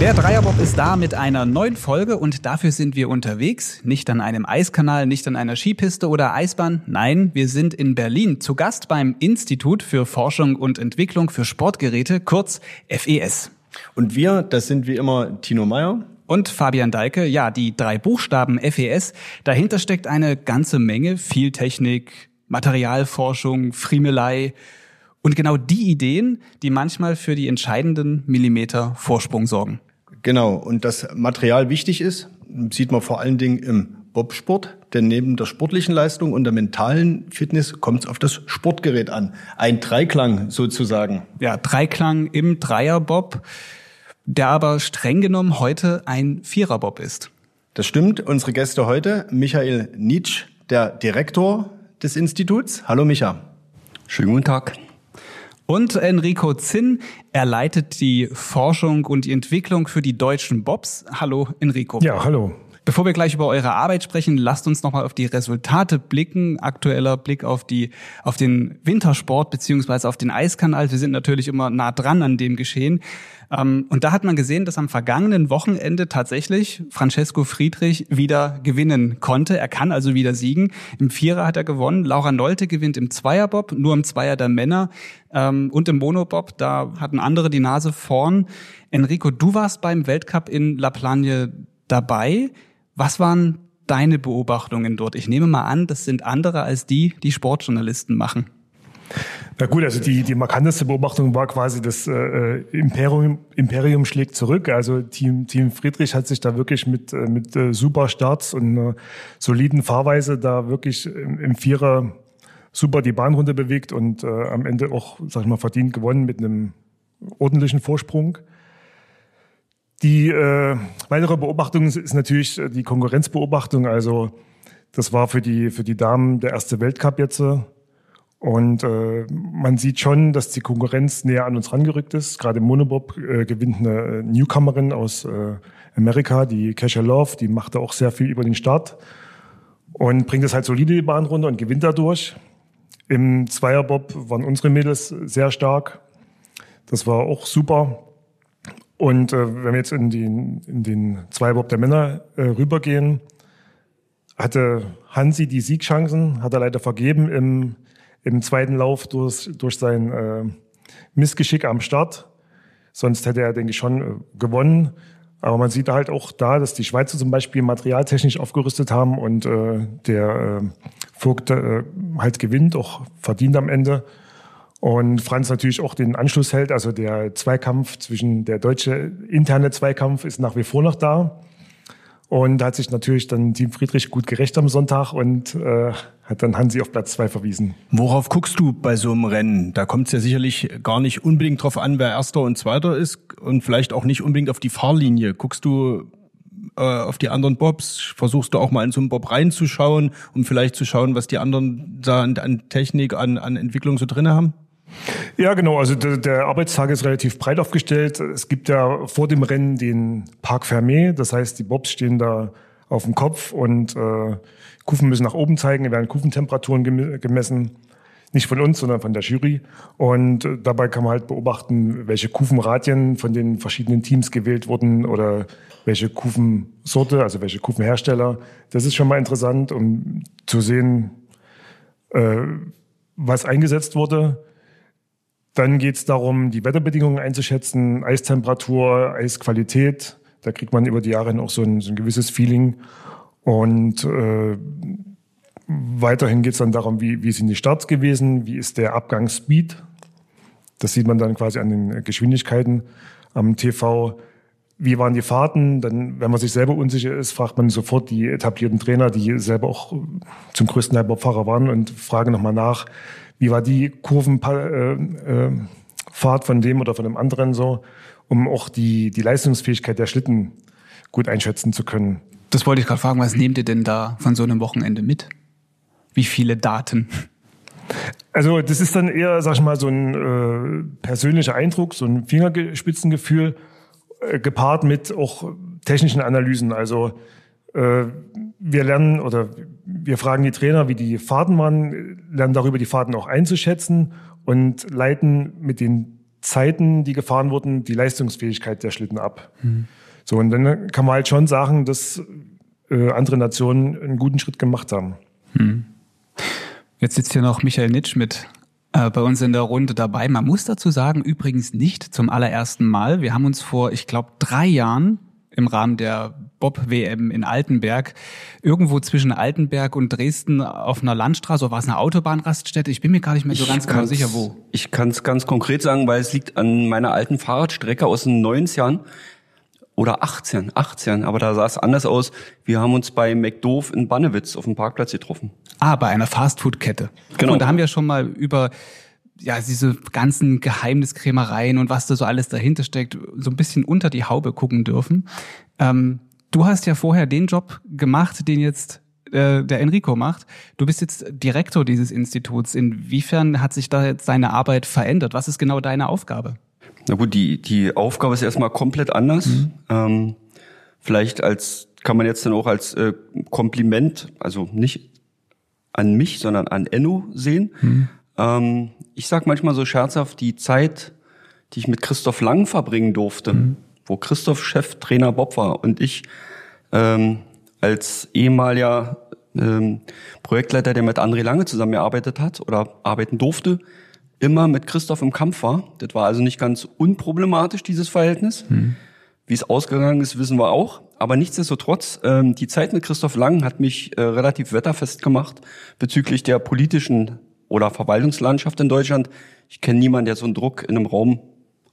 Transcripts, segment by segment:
Der Dreierbob ist da mit einer neuen Folge und dafür sind wir unterwegs. Nicht an einem Eiskanal, nicht an einer Skipiste oder Eisbahn. Nein, wir sind in Berlin zu Gast beim Institut für Forschung und Entwicklung für Sportgeräte, kurz FES. Und wir, das sind wie immer Tino Meyer. Und Fabian Deike, ja, die drei Buchstaben FES. Dahinter steckt eine ganze Menge, viel Technik, Materialforschung, Friemelei und genau die Ideen, die manchmal für die entscheidenden Millimeter Vorsprung sorgen. Genau, und das Material wichtig ist, sieht man vor allen Dingen im Bobsport, denn neben der sportlichen Leistung und der mentalen Fitness kommt es auf das Sportgerät an. Ein Dreiklang sozusagen. Ja, Dreiklang im Dreierbob, der aber streng genommen heute ein Viererbob ist. Das stimmt. Unsere Gäste heute, Michael Nitsch, der Direktor des Instituts. Hallo Micha. Schönen guten Tag. Und Enrico Zinn, er leitet die Forschung und die Entwicklung für die deutschen Bobs. Hallo Enrico. Ja, hallo. Bevor wir gleich über eure Arbeit sprechen, lasst uns nochmal auf die Resultate blicken. Aktueller Blick auf die, auf den Wintersport beziehungsweise auf den Eiskanal. Wir sind natürlich immer nah dran an dem Geschehen. Ähm, und da hat man gesehen, dass am vergangenen Wochenende tatsächlich Francesco Friedrich wieder gewinnen konnte. Er kann also wieder siegen. Im Vierer hat er gewonnen. Laura Nolte gewinnt im Zweierbob, nur im Zweier der Männer. Ähm, und im Monobob, da hatten andere die Nase vorn. Enrico, du warst beim Weltcup in La Plagne dabei. Was waren deine Beobachtungen dort? Ich nehme mal an, das sind andere als die, die Sportjournalisten machen. Na gut, also die, die markanteste Beobachtung war quasi, das äh, Imperium, Imperium schlägt zurück. Also Team, Team Friedrich hat sich da wirklich mit, äh, mit äh, super Starts und äh, soliden Fahrweise da wirklich im, im Vierer super die Bahnrunde bewegt und äh, am Ende auch, sag ich mal, verdient gewonnen mit einem ordentlichen Vorsprung. Die äh, weitere Beobachtung ist natürlich die Konkurrenzbeobachtung. Also das war für die, für die Damen der erste Weltcup jetzt. Und äh, man sieht schon, dass die Konkurrenz näher an uns rangerückt ist. Gerade im Monobob äh, gewinnt eine Newcomerin aus äh, Amerika, die Kesha Love, die macht da auch sehr viel über den Start und bringt das halt solide die Bahn runter und gewinnt dadurch. Im Zweierbob waren unsere Mädels sehr stark. Das war auch super. Und äh, wenn wir jetzt in den, in den Zweierbob der Männer äh, rübergehen, hatte Hansi die Siegchancen, hat er leider vergeben im im zweiten Lauf durch, durch sein äh, Missgeschick am Start. Sonst hätte er, denke ich, schon äh, gewonnen. Aber man sieht halt auch da, dass die Schweizer zum Beispiel materialtechnisch aufgerüstet haben und äh, der äh, Vogt äh, halt gewinnt, auch verdient am Ende. Und Franz natürlich auch den Anschluss hält. Also der Zweikampf zwischen der deutsche interne Zweikampf ist nach wie vor noch da. Und hat sich natürlich dann Team Friedrich gut gerecht am Sonntag und äh, hat dann Hansi auf Platz zwei verwiesen. Worauf guckst du bei so einem Rennen? Da kommt es ja sicherlich gar nicht unbedingt drauf an, wer Erster und Zweiter ist und vielleicht auch nicht unbedingt auf die Fahrlinie. Guckst du äh, auf die anderen Bobs? Versuchst du auch mal in so einen Bob reinzuschauen, um vielleicht zu schauen, was die anderen da an, an Technik, an, an Entwicklung so drinne haben? Ja, genau. Also der, der, Arbeitstag ist relativ breit aufgestellt. Es gibt ja vor dem Rennen den Parc Fermé. Das heißt, die Bobs stehen da auf dem Kopf und äh, Kufen müssen nach oben zeigen. werden Kufentemperaturen gemessen. Nicht von uns, sondern von der Jury. Und äh, dabei kann man halt beobachten, welche Kufenradien von den verschiedenen Teams gewählt wurden oder welche Kufensorte, also welche Kufenhersteller. Das ist schon mal interessant, um zu sehen, äh, was eingesetzt wurde. Dann geht es darum, die Wetterbedingungen einzuschätzen, Eistemperatur, Eisqualität. Da kriegt man über die Jahre auch so ein, so ein gewisses Feeling. Und äh, weiterhin geht es dann darum, wie, wie sind die Starts gewesen, wie ist der Abgangsspeed. Das sieht man dann quasi an den Geschwindigkeiten am TV. Wie waren die Fahrten? Dann, wenn man sich selber unsicher ist, fragt man sofort die etablierten Trainer, die selber auch zum größten Teil Bobfahrer waren und fragen nochmal nach, wie war die Kurvenfahrt Fahrt von dem oder von dem anderen so, um auch die, die Leistungsfähigkeit der Schlitten gut einschätzen zu können. Das wollte ich gerade fragen, was nehmt ihr denn da von so einem Wochenende mit? Wie viele Daten? Also das ist dann eher, sag ich mal, so ein äh, persönlicher Eindruck, so ein Fingerspitzengefühl, äh, gepaart mit auch technischen Analysen. Also äh, wir lernen oder wir fragen die Trainer, wie die Fahrten waren, lernen darüber die Fahrten auch einzuschätzen und leiten mit den Zeiten, die gefahren wurden, die Leistungsfähigkeit der Schlitten ab. Mhm. So, und dann kann man halt schon sagen, dass äh, andere Nationen einen guten Schritt gemacht haben. Mhm. Jetzt sitzt hier noch Michael Nitsch mit äh, bei uns in der Runde dabei. Man muss dazu sagen, übrigens nicht zum allerersten Mal. Wir haben uns vor, ich glaube, drei Jahren im Rahmen der Bob-WM in Altenberg, irgendwo zwischen Altenberg und Dresden auf einer Landstraße, oder war es eine Autobahnraststätte? Ich bin mir gar nicht mehr so ganz genau sicher, wo. Ich kann es ganz konkret sagen, weil es liegt an meiner alten Fahrradstrecke aus den 90ern oder 18, 18, aber da sah es anders aus. Wir haben uns bei McDoof in Bannewitz auf dem Parkplatz getroffen. Ah, bei einer Fastfood-Kette. Genau. Und da haben wir schon mal über ja, diese ganzen Geheimniskrämereien und was da so alles dahinter steckt, so ein bisschen unter die Haube gucken dürfen. Ähm, du hast ja vorher den Job gemacht, den jetzt äh, der Enrico macht. Du bist jetzt Direktor dieses Instituts. Inwiefern hat sich da jetzt deine Arbeit verändert? Was ist genau deine Aufgabe? Na gut, die, die Aufgabe ist erstmal komplett anders. Mhm. Ähm, vielleicht als, kann man jetzt dann auch als äh, Kompliment, also nicht an mich, sondern an Enno sehen. Mhm. Ähm, ich sag manchmal so scherzhaft, die Zeit, die ich mit Christoph Lang verbringen durfte, mhm. wo Christoph Cheftrainer Bob war und ich ähm, als ehemaliger ähm, Projektleiter, der mit André Lange zusammengearbeitet hat oder arbeiten durfte, immer mit Christoph im Kampf war. Das war also nicht ganz unproblematisch, dieses Verhältnis. Mhm. Wie es ausgegangen ist, wissen wir auch. Aber nichtsdestotrotz, ähm, die Zeit mit Christoph Lang hat mich äh, relativ wetterfest gemacht bezüglich der politischen oder Verwaltungslandschaft in Deutschland. Ich kenne niemanden, der so einen Druck in einem Raum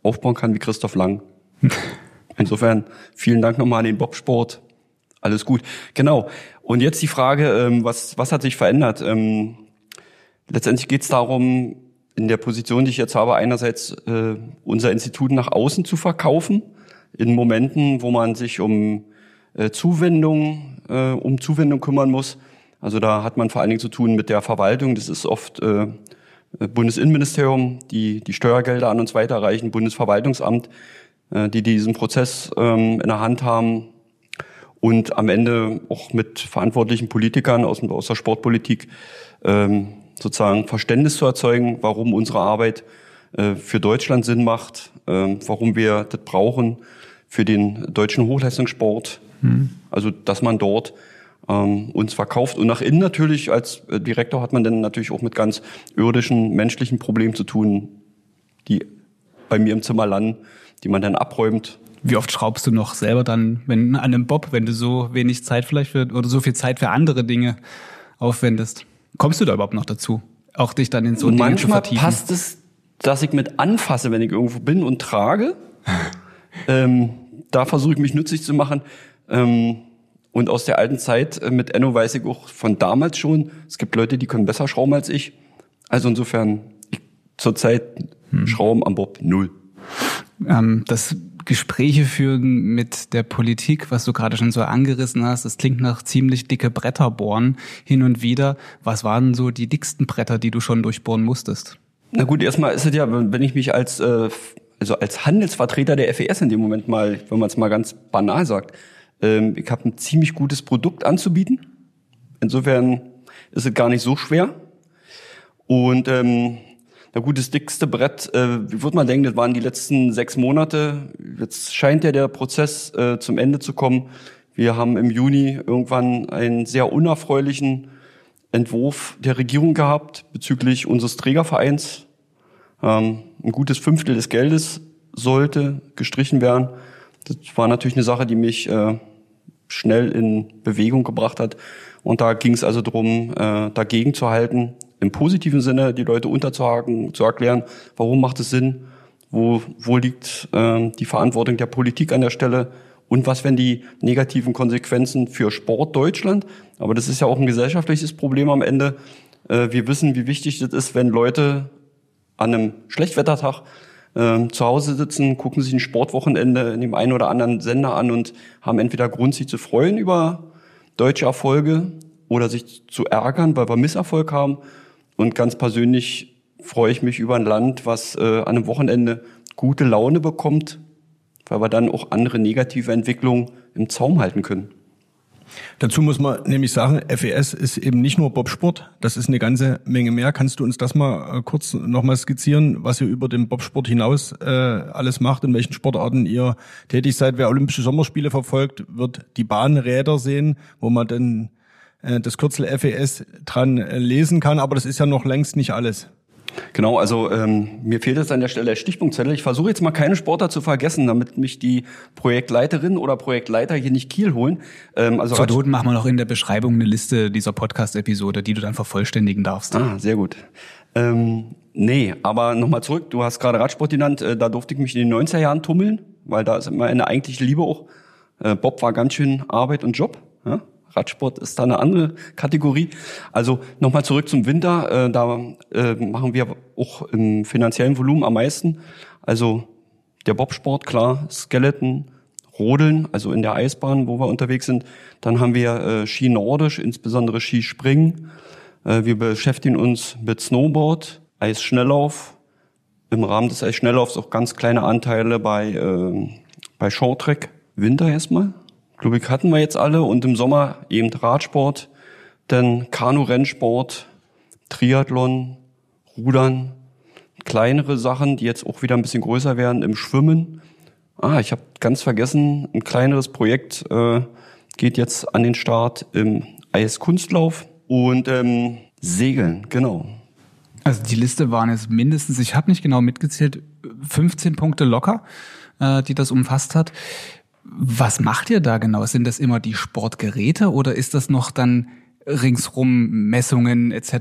aufbauen kann wie Christoph Lang. Insofern vielen Dank nochmal an den Bobsport. Alles gut. Genau. Und jetzt die Frage, ähm, was, was hat sich verändert? Ähm, letztendlich geht es darum, in der Position, die ich jetzt habe, einerseits äh, unser Institut nach außen zu verkaufen, in Momenten, wo man sich um äh, Zuwendung, äh, um Zuwendung kümmern muss. Also da hat man vor allen Dingen zu tun mit der Verwaltung. Das ist oft äh, Bundesinnenministerium, die die Steuergelder an uns weiterreichen, Bundesverwaltungsamt, äh, die diesen Prozess ähm, in der Hand haben und am Ende auch mit verantwortlichen Politikern aus, aus der Sportpolitik ähm, sozusagen Verständnis zu erzeugen, warum unsere Arbeit äh, für Deutschland Sinn macht, äh, warum wir das brauchen für den deutschen Hochleistungssport. Hm. Also, dass man dort ähm, uns verkauft. Und nach innen natürlich, als äh, Direktor hat man dann natürlich auch mit ganz irdischen, menschlichen Problemen zu tun, die bei mir im Zimmer landen, die man dann abräumt. Wie oft schraubst du noch selber dann, wenn an einem Bob, wenn du so wenig Zeit vielleicht für, oder so viel Zeit für andere Dinge aufwendest? Kommst du da überhaupt noch dazu? Auch dich dann in so Dinge zu vertiefen? passt es, dass ich mit anfasse, wenn ich irgendwo bin und trage. ähm, da versuche ich mich nützlich zu machen. Ähm, und aus der alten Zeit äh, mit Enno weiß ich auch von damals schon, es gibt Leute, die können besser schrauben als ich. Also insofern, ich zurzeit hm. Schrauben am Bob null. Ähm, das Gespräche führen mit der Politik, was du gerade schon so angerissen hast, das klingt nach ziemlich dicke Bretter bohren hin und wieder. Was waren so die dicksten Bretter, die du schon durchbohren musstest? Na gut, erstmal ist es ja, wenn ich mich als äh, also als Handelsvertreter der FES in dem Moment mal, wenn man es mal ganz banal sagt, ähm, ich habe ein ziemlich gutes Produkt anzubieten. Insofern ist es gar nicht so schwer. Und ähm, na gut, das dickste Brett, äh, wie würde man denken, das waren die letzten sechs Monate. Jetzt scheint ja der Prozess äh, zum Ende zu kommen. Wir haben im Juni irgendwann einen sehr unerfreulichen Entwurf der Regierung gehabt bezüglich unseres Trägervereins. Ähm, ein gutes Fünftel des Geldes sollte gestrichen werden. Das war natürlich eine Sache, die mich äh, schnell in Bewegung gebracht hat. Und da ging es also darum, äh, dagegen zu halten, im positiven Sinne die Leute unterzuhaken, zu erklären, warum macht es Sinn, wo, wo liegt äh, die Verantwortung der Politik an der Stelle und was wären die negativen Konsequenzen für Sport Deutschland. Aber das ist ja auch ein gesellschaftliches Problem am Ende. Äh, wir wissen, wie wichtig das ist, wenn Leute an einem Schlechtwettertag ähm, zu Hause sitzen, gucken sich ein Sportwochenende in dem einen oder anderen Sender an und haben entweder Grund, sich zu freuen über deutsche Erfolge oder sich zu ärgern, weil wir Misserfolg haben. Und ganz persönlich freue ich mich über ein Land, was äh, an einem Wochenende gute Laune bekommt, weil wir dann auch andere negative Entwicklungen im Zaum halten können. Dazu muss man nämlich sagen, FES ist eben nicht nur Bobsport, das ist eine ganze Menge mehr. Kannst du uns das mal äh, kurz nochmal skizzieren, was ihr über den Bobsport hinaus äh, alles macht, in welchen Sportarten ihr tätig seid? Wer Olympische Sommerspiele verfolgt, wird die Bahnräder sehen, wo man dann äh, das Kürzel FES dran äh, lesen kann, aber das ist ja noch längst nicht alles. Genau, also ähm, mir fehlt jetzt an der Stelle der Stichpunktzettel. Ich versuche jetzt mal keine Sportler zu vergessen, damit mich die Projektleiterin oder Projektleiter hier nicht Kiel holen. Ähm, also Zur Not machen wir noch in der Beschreibung eine Liste dieser Podcast-Episode, die du dann vervollständigen darfst. Ah, sehr gut. Ähm, nee, aber nochmal zurück. Du hast gerade Radsport genannt. Äh, da durfte ich mich in den 90er Jahren tummeln, weil da ist immer eine eigentliche Liebe auch. Äh, Bob war ganz schön Arbeit und Job. Ja? Radsport ist da eine andere Kategorie. Also nochmal zurück zum Winter. Äh, da äh, machen wir auch im finanziellen Volumen am meisten. Also der Bobsport, klar, Skeleton, Rodeln, also in der Eisbahn, wo wir unterwegs sind. Dann haben wir äh, Ski Nordisch, insbesondere Skispringen. Äh, wir beschäftigen uns mit Snowboard, Eisschnelllauf. Im Rahmen des Eisschnelllaufs auch ganz kleine Anteile bei, äh, bei Shorttrack. Winter erstmal. Lübeck hatten wir jetzt alle und im Sommer eben Radsport, dann Kanu-Rennsport, Triathlon, Rudern, kleinere Sachen, die jetzt auch wieder ein bisschen größer werden im Schwimmen. Ah, ich habe ganz vergessen, ein kleineres Projekt äh, geht jetzt an den Start im Eiskunstlauf und ähm, Segeln, genau. Also die Liste waren jetzt mindestens, ich habe nicht genau mitgezählt, 15 Punkte locker, äh, die das umfasst hat. Was macht ihr da genau? Sind das immer die Sportgeräte oder ist das noch dann ringsrum Messungen etc.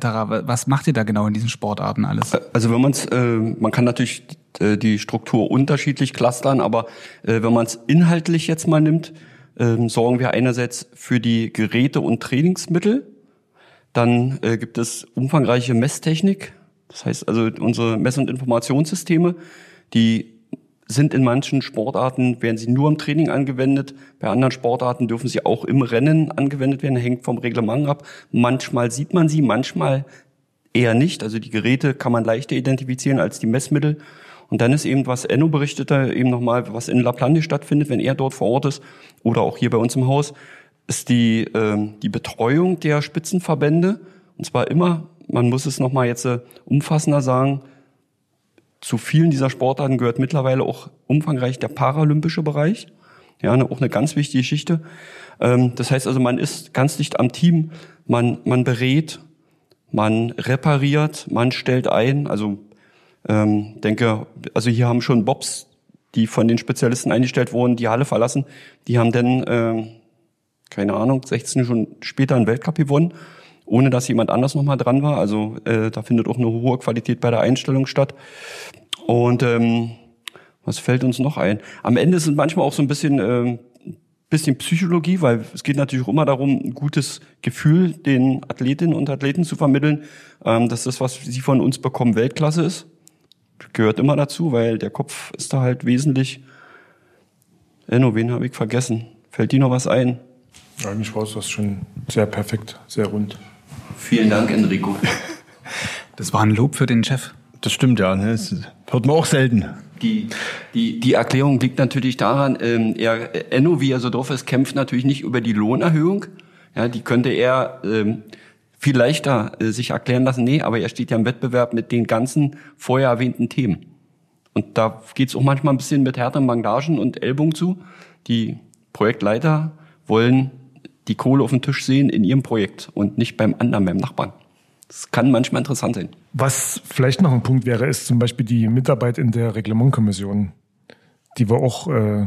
Was macht ihr da genau in diesen Sportarten alles? Also wenn man es, äh, man kann natürlich äh, die Struktur unterschiedlich clustern, aber äh, wenn man es inhaltlich jetzt mal nimmt, äh, sorgen wir einerseits für die Geräte und Trainingsmittel. Dann äh, gibt es umfangreiche Messtechnik, das heißt also unsere Mess- und Informationssysteme, die sind in manchen Sportarten, werden sie nur im Training angewendet. Bei anderen Sportarten dürfen sie auch im Rennen angewendet werden, hängt vom Reglement ab. Manchmal sieht man sie, manchmal eher nicht. Also die Geräte kann man leichter identifizieren als die Messmittel. Und dann ist eben, was Enno berichtete, eben nochmal, was in La Plante stattfindet, wenn er dort vor Ort ist oder auch hier bei uns im Haus, ist die, äh, die Betreuung der Spitzenverbände. Und zwar immer, man muss es nochmal jetzt äh, umfassender sagen, zu vielen dieser Sportarten gehört mittlerweile auch umfangreich der paralympische Bereich. Ja, auch eine ganz wichtige Geschichte. Ähm, das heißt also, man ist ganz dicht am Team, man, man berät, man repariert, man stellt ein. Also ähm, denke, also hier haben schon Bobs, die von den Spezialisten eingestellt wurden, die Halle verlassen. Die haben dann, äh, keine Ahnung, 16 schon später einen Weltcup gewonnen, ohne dass jemand anders nochmal dran war. Also äh, da findet auch eine hohe Qualität bei der Einstellung statt. Und ähm, was fällt uns noch ein? Am Ende sind manchmal auch so ein bisschen äh, bisschen Psychologie, weil es geht natürlich auch immer darum, ein gutes Gefühl den Athletinnen und Athleten zu vermitteln, ähm, dass das, was sie von uns bekommen, Weltklasse ist. Gehört immer dazu, weil der Kopf ist da halt wesentlich. Enno, wen habe ich vergessen? Fällt dir noch was ein? Eigentlich war es das schon sehr perfekt, sehr rund. Vielen Dank, Enrico. Das war ein Lob für den Chef. Das stimmt ja, ne? das hört man auch selten. Die, die, die Erklärung liegt natürlich daran, ähm, er, Enno, wie er so drauf ist, kämpft natürlich nicht über die Lohnerhöhung. Ja, die könnte er ähm, viel leichter äh, sich erklären lassen. Nee, aber er steht ja im Wettbewerb mit den ganzen vorher erwähnten Themen. Und da geht's auch manchmal ein bisschen mit härteren Bandagen und Ellbogen zu. Die Projektleiter wollen die Kohle auf dem Tisch sehen in ihrem Projekt und nicht beim anderen, beim Nachbarn. Das kann manchmal interessant sein. Was vielleicht noch ein Punkt wäre, ist zum Beispiel die Mitarbeit in der Reglementkommission, die wir auch äh,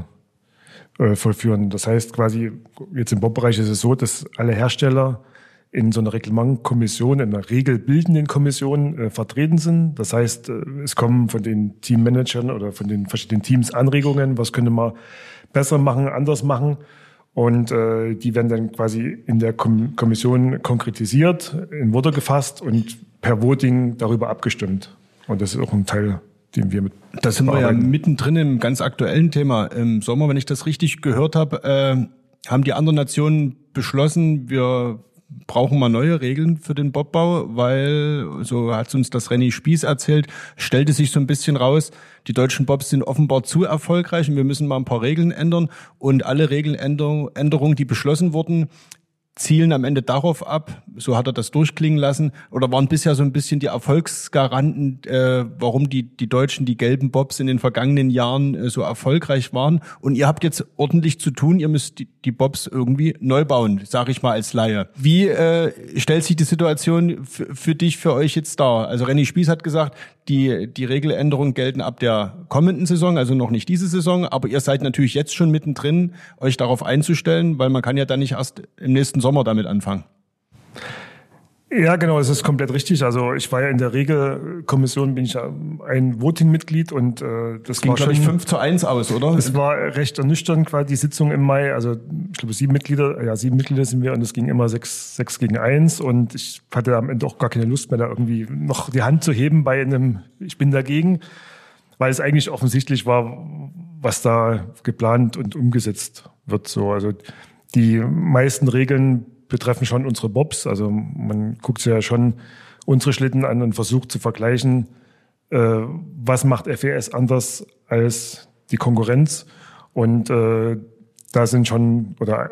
äh, vollführen. Das heißt quasi, jetzt im Bobbereich ist es so, dass alle Hersteller in so einer Reglementkommission, in einer regelbildenden Kommission äh, vertreten sind. Das heißt, äh, es kommen von den Teammanagern oder von den verschiedenen Teams Anregungen, was könnte man besser machen, anders machen. Und äh, die werden dann quasi in der Kom Kommission konkretisiert, in Worte gefasst und per Voting darüber abgestimmt. Und das ist auch ein Teil den wir mit. Da sind wir ja mittendrin im ganz aktuellen Thema. Im Sommer, wenn ich das richtig gehört habe, äh, haben die anderen Nationen beschlossen, wir brauchen mal neue Regeln für den Bobbau, weil, so hat uns das Renny Spieß erzählt, stellte sich so ein bisschen raus, die deutschen Bobs sind offenbar zu erfolgreich und wir müssen mal ein paar Regeln ändern. Und alle Regeländerungen, die beschlossen wurden, zielen am Ende darauf ab, so hat er das durchklingen lassen, oder waren bisher so ein bisschen die Erfolgsgaranten, äh, warum die, die Deutschen, die gelben Bobs in den vergangenen Jahren äh, so erfolgreich waren. Und ihr habt jetzt ordentlich zu tun, ihr müsst die, die Bobs irgendwie neu bauen, sage ich mal als Laie. Wie äh, stellt sich die Situation für dich, für euch jetzt dar? Also René Spieß hat gesagt, die, die Regeländerungen gelten ab der kommenden Saison, also noch nicht diese Saison, aber ihr seid natürlich jetzt schon mittendrin, euch darauf einzustellen, weil man kann ja dann nicht erst im nächsten Sommer damit anfangen. Ja, genau, es ist komplett richtig. Also ich war ja in der Regelkommission, bin ich ja ein Voting-Mitglied und äh, das Ging, war schon ich, 5 zu 1 aus, oder? Es war recht ernüchternd, quasi die Sitzung im Mai. Also ich glaube, sieben Mitglieder, ja, sieben Mitglieder sind wir und es ging immer sechs, sechs gegen eins und ich hatte am Ende auch gar keine Lust mehr, da irgendwie noch die Hand zu heben bei einem Ich bin dagegen, weil es eigentlich offensichtlich war, was da geplant und umgesetzt wird. So, also die meisten Regeln betreffen schon unsere Bobs. Also man guckt sich ja schon unsere Schlitten an und versucht zu vergleichen, äh, was macht FES anders als die Konkurrenz. Und äh, da sind schon, oder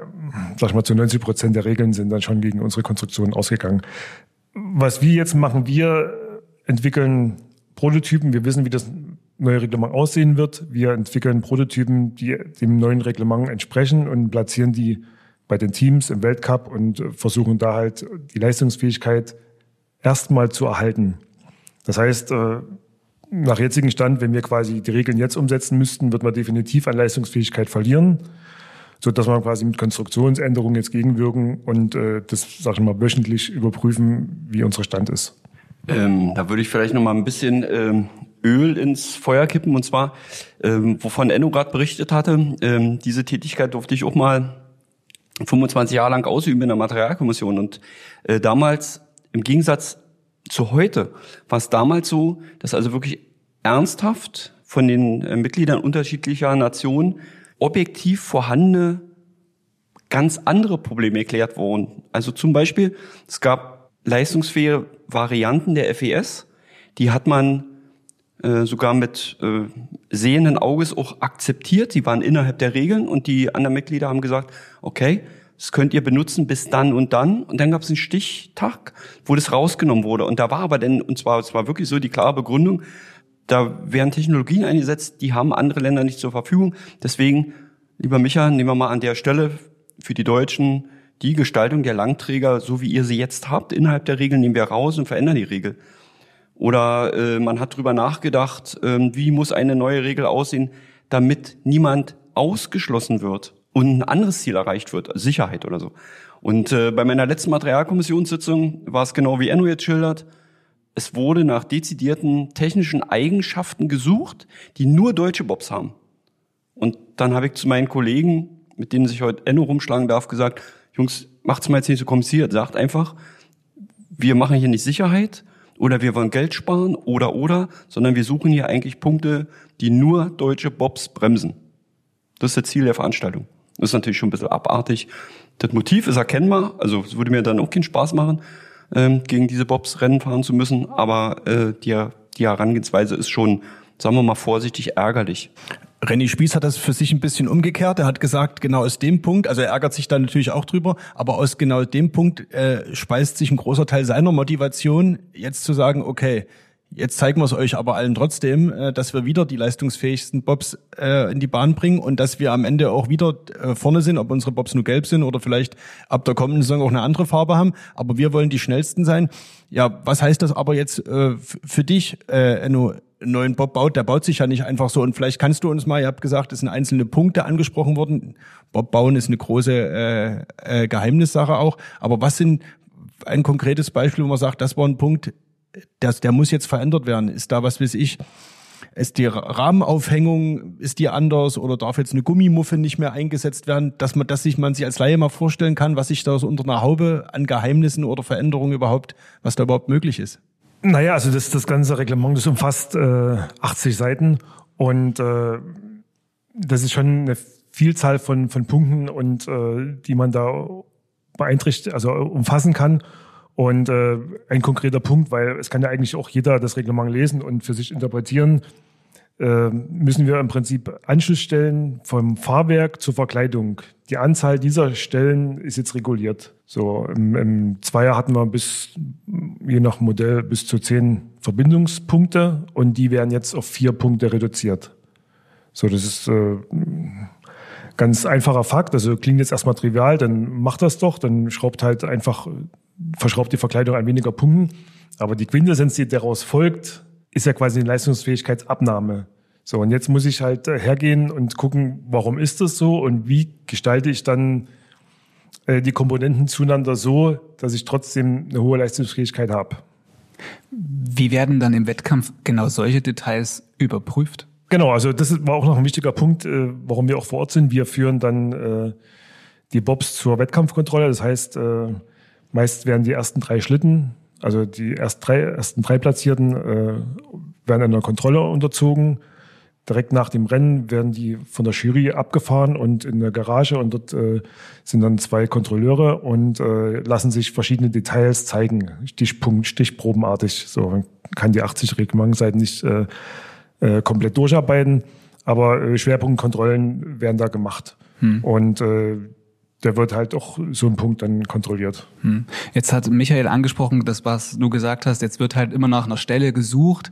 sag ich mal, zu 90 Prozent der Regeln sind dann schon gegen unsere Konstruktion ausgegangen. Was wir jetzt machen, wir entwickeln Prototypen. Wir wissen, wie das neue Reglement aussehen wird. Wir entwickeln Prototypen, die dem neuen Reglement entsprechen und platzieren die bei den Teams im Weltcup und versuchen da halt die Leistungsfähigkeit erstmal zu erhalten. Das heißt, äh, nach jetzigem Stand, wenn wir quasi die Regeln jetzt umsetzen müssten, wird man definitiv an Leistungsfähigkeit verlieren, so dass man quasi mit Konstruktionsänderungen jetzt gegenwirken und äh, das, sag ich mal, wöchentlich überprüfen, wie unser Stand ist. Ähm, da würde ich vielleicht noch mal ein bisschen ähm, Öl ins Feuer kippen und zwar, ähm, wovon Enno gerade berichtet hatte, ähm, diese Tätigkeit durfte ich auch mal 25 Jahre lang ausüben in der Materialkommission. Und äh, damals, im Gegensatz zu heute, war es damals so, dass also wirklich ernsthaft von den äh, Mitgliedern unterschiedlicher Nationen objektiv vorhandene ganz andere Probleme erklärt wurden. Also zum Beispiel, es gab leistungsfähige Varianten der FES, die hat man äh, sogar mit äh, sehenden Auges auch akzeptiert. Die waren innerhalb der Regeln und die anderen Mitglieder haben gesagt, okay, das könnt ihr benutzen bis dann und dann. Und dann gab es einen Stichtag, wo das rausgenommen wurde. Und da war aber denn, und zwar, es war wirklich so die klare Begründung, da werden Technologien eingesetzt, die haben andere Länder nicht zur Verfügung. Deswegen, lieber Micha, nehmen wir mal an der Stelle für die Deutschen die Gestaltung der Langträger, so wie ihr sie jetzt habt, innerhalb der Regeln, nehmen wir raus und verändern die Regel. Oder äh, man hat drüber nachgedacht, äh, wie muss eine neue Regel aussehen, damit niemand ausgeschlossen wird und ein anderes Ziel erreicht wird, Sicherheit oder so. Und äh, bei meiner letzten Materialkommissionssitzung war es genau wie Enno jetzt schildert. Es wurde nach dezidierten technischen Eigenschaften gesucht, die nur deutsche Bobs haben. Und dann habe ich zu meinen Kollegen, mit denen sich heute Enno rumschlagen darf, gesagt, Jungs, macht's mal jetzt nicht so kompliziert. Sagt einfach, wir machen hier nicht Sicherheit, oder wir wollen Geld sparen oder oder, sondern wir suchen hier eigentlich Punkte, die nur deutsche Bobs bremsen. Das ist das Ziel der Veranstaltung. Das ist natürlich schon ein bisschen abartig. Das Motiv ist erkennbar, also es würde mir dann auch keinen Spaß machen, ähm, gegen diese Bobs Rennen fahren zu müssen, aber äh, die, die Herangehensweise ist schon, sagen wir mal vorsichtig, ärgerlich. Renny Spieß hat das für sich ein bisschen umgekehrt. Er hat gesagt, genau aus dem Punkt, also er ärgert sich da natürlich auch drüber, aber aus genau dem Punkt äh, speist sich ein großer Teil seiner Motivation, jetzt zu sagen, okay, Jetzt zeigen wir es euch aber allen trotzdem, äh, dass wir wieder die leistungsfähigsten Bobs äh, in die Bahn bringen und dass wir am Ende auch wieder äh, vorne sind, ob unsere Bobs nur gelb sind oder vielleicht ab der kommenden Saison auch eine andere Farbe haben. Aber wir wollen die schnellsten sein. Ja, was heißt das aber jetzt für dich, Enno? Neuen Bob baut, der baut sich ja nicht einfach so. Und vielleicht kannst du uns mal, ihr habt gesagt, es sind einzelne Punkte angesprochen worden. Bob bauen ist eine große äh, äh, Geheimnissache auch. Aber was sind ein konkretes Beispiel, wo man sagt, das war ein Punkt, das, der muss jetzt verändert werden? Ist da was weiß ich? Ist die Rahmenaufhängung, ist die anders oder darf jetzt eine Gummimuffe nicht mehr eingesetzt werden, dass man, dass sich man sich als Laie mal vorstellen kann, was sich da so unter einer Haube an Geheimnissen oder Veränderungen überhaupt, was da überhaupt möglich ist? Naja, also das, das ganze Reglement, das umfasst äh, 80 Seiten und äh, das ist schon eine Vielzahl von, von Punkten und äh, die man da beeinträchtigt, also umfassen kann. Und äh, ein konkreter Punkt, weil es kann ja eigentlich auch jeder das Reglement lesen und für sich interpretieren, äh, müssen wir im Prinzip Anschlussstellen vom Fahrwerk zur Verkleidung. Die Anzahl dieser Stellen ist jetzt reguliert. So im, im Zweier hatten wir bis je nach Modell bis zu zehn Verbindungspunkte und die werden jetzt auf vier Punkte reduziert. So, das ist äh, ganz einfacher Fakt. Also klingt jetzt erstmal trivial, dann macht das doch, dann schraubt halt einfach, verschraubt die Verkleidung an weniger Punkten. Aber die Quintessenz, die daraus folgt, ist ja quasi eine Leistungsfähigkeitsabnahme. So, und jetzt muss ich halt äh, hergehen und gucken, warum ist das so und wie gestalte ich dann äh, die Komponenten zueinander so, dass ich trotzdem eine hohe Leistungsfähigkeit habe. Wie werden dann im Wettkampf genau solche Details überprüft? Genau, also das war auch noch ein wichtiger Punkt, äh, warum wir auch vor Ort sind. Wir führen dann äh, die Bobs zur Wettkampfkontrolle. Das heißt, äh, meist werden die ersten drei Schlitten, also die erst drei, ersten drei Platzierten, äh, werden einer Kontrolle unterzogen. Direkt nach dem Rennen werden die von der Jury abgefahren und in der Garage und dort äh, sind dann zwei Kontrolleure und äh, lassen sich verschiedene Details zeigen, Stichpunkt, stichprobenartig. So man kann die 80 Reglementseiten nicht äh, äh, komplett durcharbeiten, aber äh, Schwerpunktkontrollen werden da gemacht. Hm. Und äh, der wird halt auch so ein Punkt dann kontrolliert. Hm. Jetzt hat Michael angesprochen, das, was du gesagt hast, jetzt wird halt immer nach einer Stelle gesucht,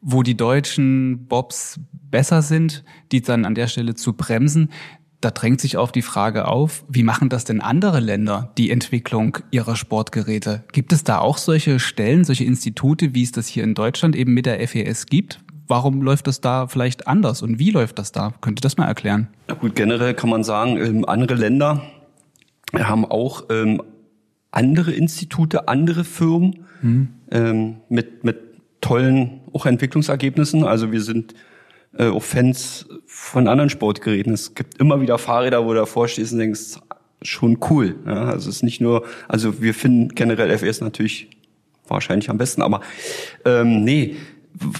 wo die deutschen Bobs besser sind, die dann an der Stelle zu bremsen. Da drängt sich auf die Frage auf, wie machen das denn andere Länder, die Entwicklung ihrer Sportgeräte? Gibt es da auch solche Stellen, solche Institute, wie es das hier in Deutschland eben mit der FES gibt? warum läuft das da vielleicht anders und wie läuft das da? Könnt ihr das mal erklären? Ja gut, generell kann man sagen, ähm, andere Länder haben auch ähm, andere Institute, andere Firmen hm. ähm, mit, mit tollen auch Entwicklungsergebnissen. Also wir sind äh, auch Fans von anderen Sportgeräten. Es gibt immer wieder Fahrräder, wo du davor stehst und denkst, schon cool. Ja, also es ist nicht nur, also wir finden generell FS natürlich wahrscheinlich am besten, aber ähm, nee,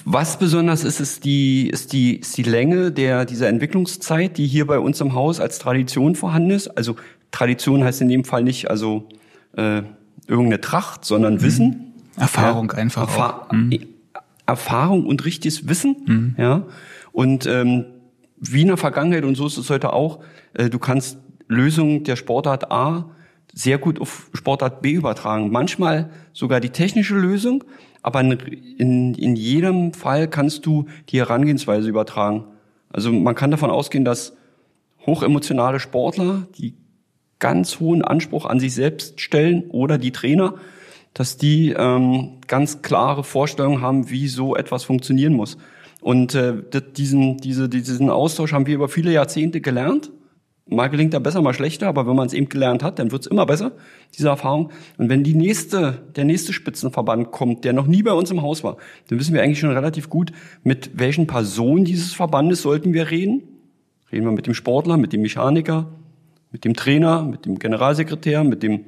was besonders ist, ist die, ist die, ist die Länge der, dieser Entwicklungszeit, die hier bei uns im Haus als Tradition vorhanden ist. Also Tradition heißt in dem Fall nicht also äh, irgendeine Tracht, sondern mhm. Wissen. Erfahrung ja, einfach. Erfa mhm. Erfahrung und richtiges Wissen. Mhm. Ja. Und ähm, wie in der Vergangenheit, und so ist es heute auch, äh, du kannst Lösungen der Sportart A sehr gut auf Sportart B übertragen. Manchmal sogar die technische Lösung, aber in, in, in jedem Fall kannst du die Herangehensweise übertragen. Also man kann davon ausgehen, dass hochemotionale Sportler, die ganz hohen Anspruch an sich selbst stellen oder die Trainer, dass die ähm, ganz klare Vorstellungen haben, wie so etwas funktionieren muss. Und äh, diesen, diese, diesen Austausch haben wir über viele Jahrzehnte gelernt Mal gelingt er besser, mal schlechter, aber wenn man es eben gelernt hat, dann wird es immer besser, diese Erfahrung. Und wenn die nächste, der nächste Spitzenverband kommt, der noch nie bei uns im Haus war, dann wissen wir eigentlich schon relativ gut, mit welchen Personen dieses Verbandes sollten wir reden. Reden wir mit dem Sportler, mit dem Mechaniker, mit dem Trainer, mit dem Generalsekretär, mit dem,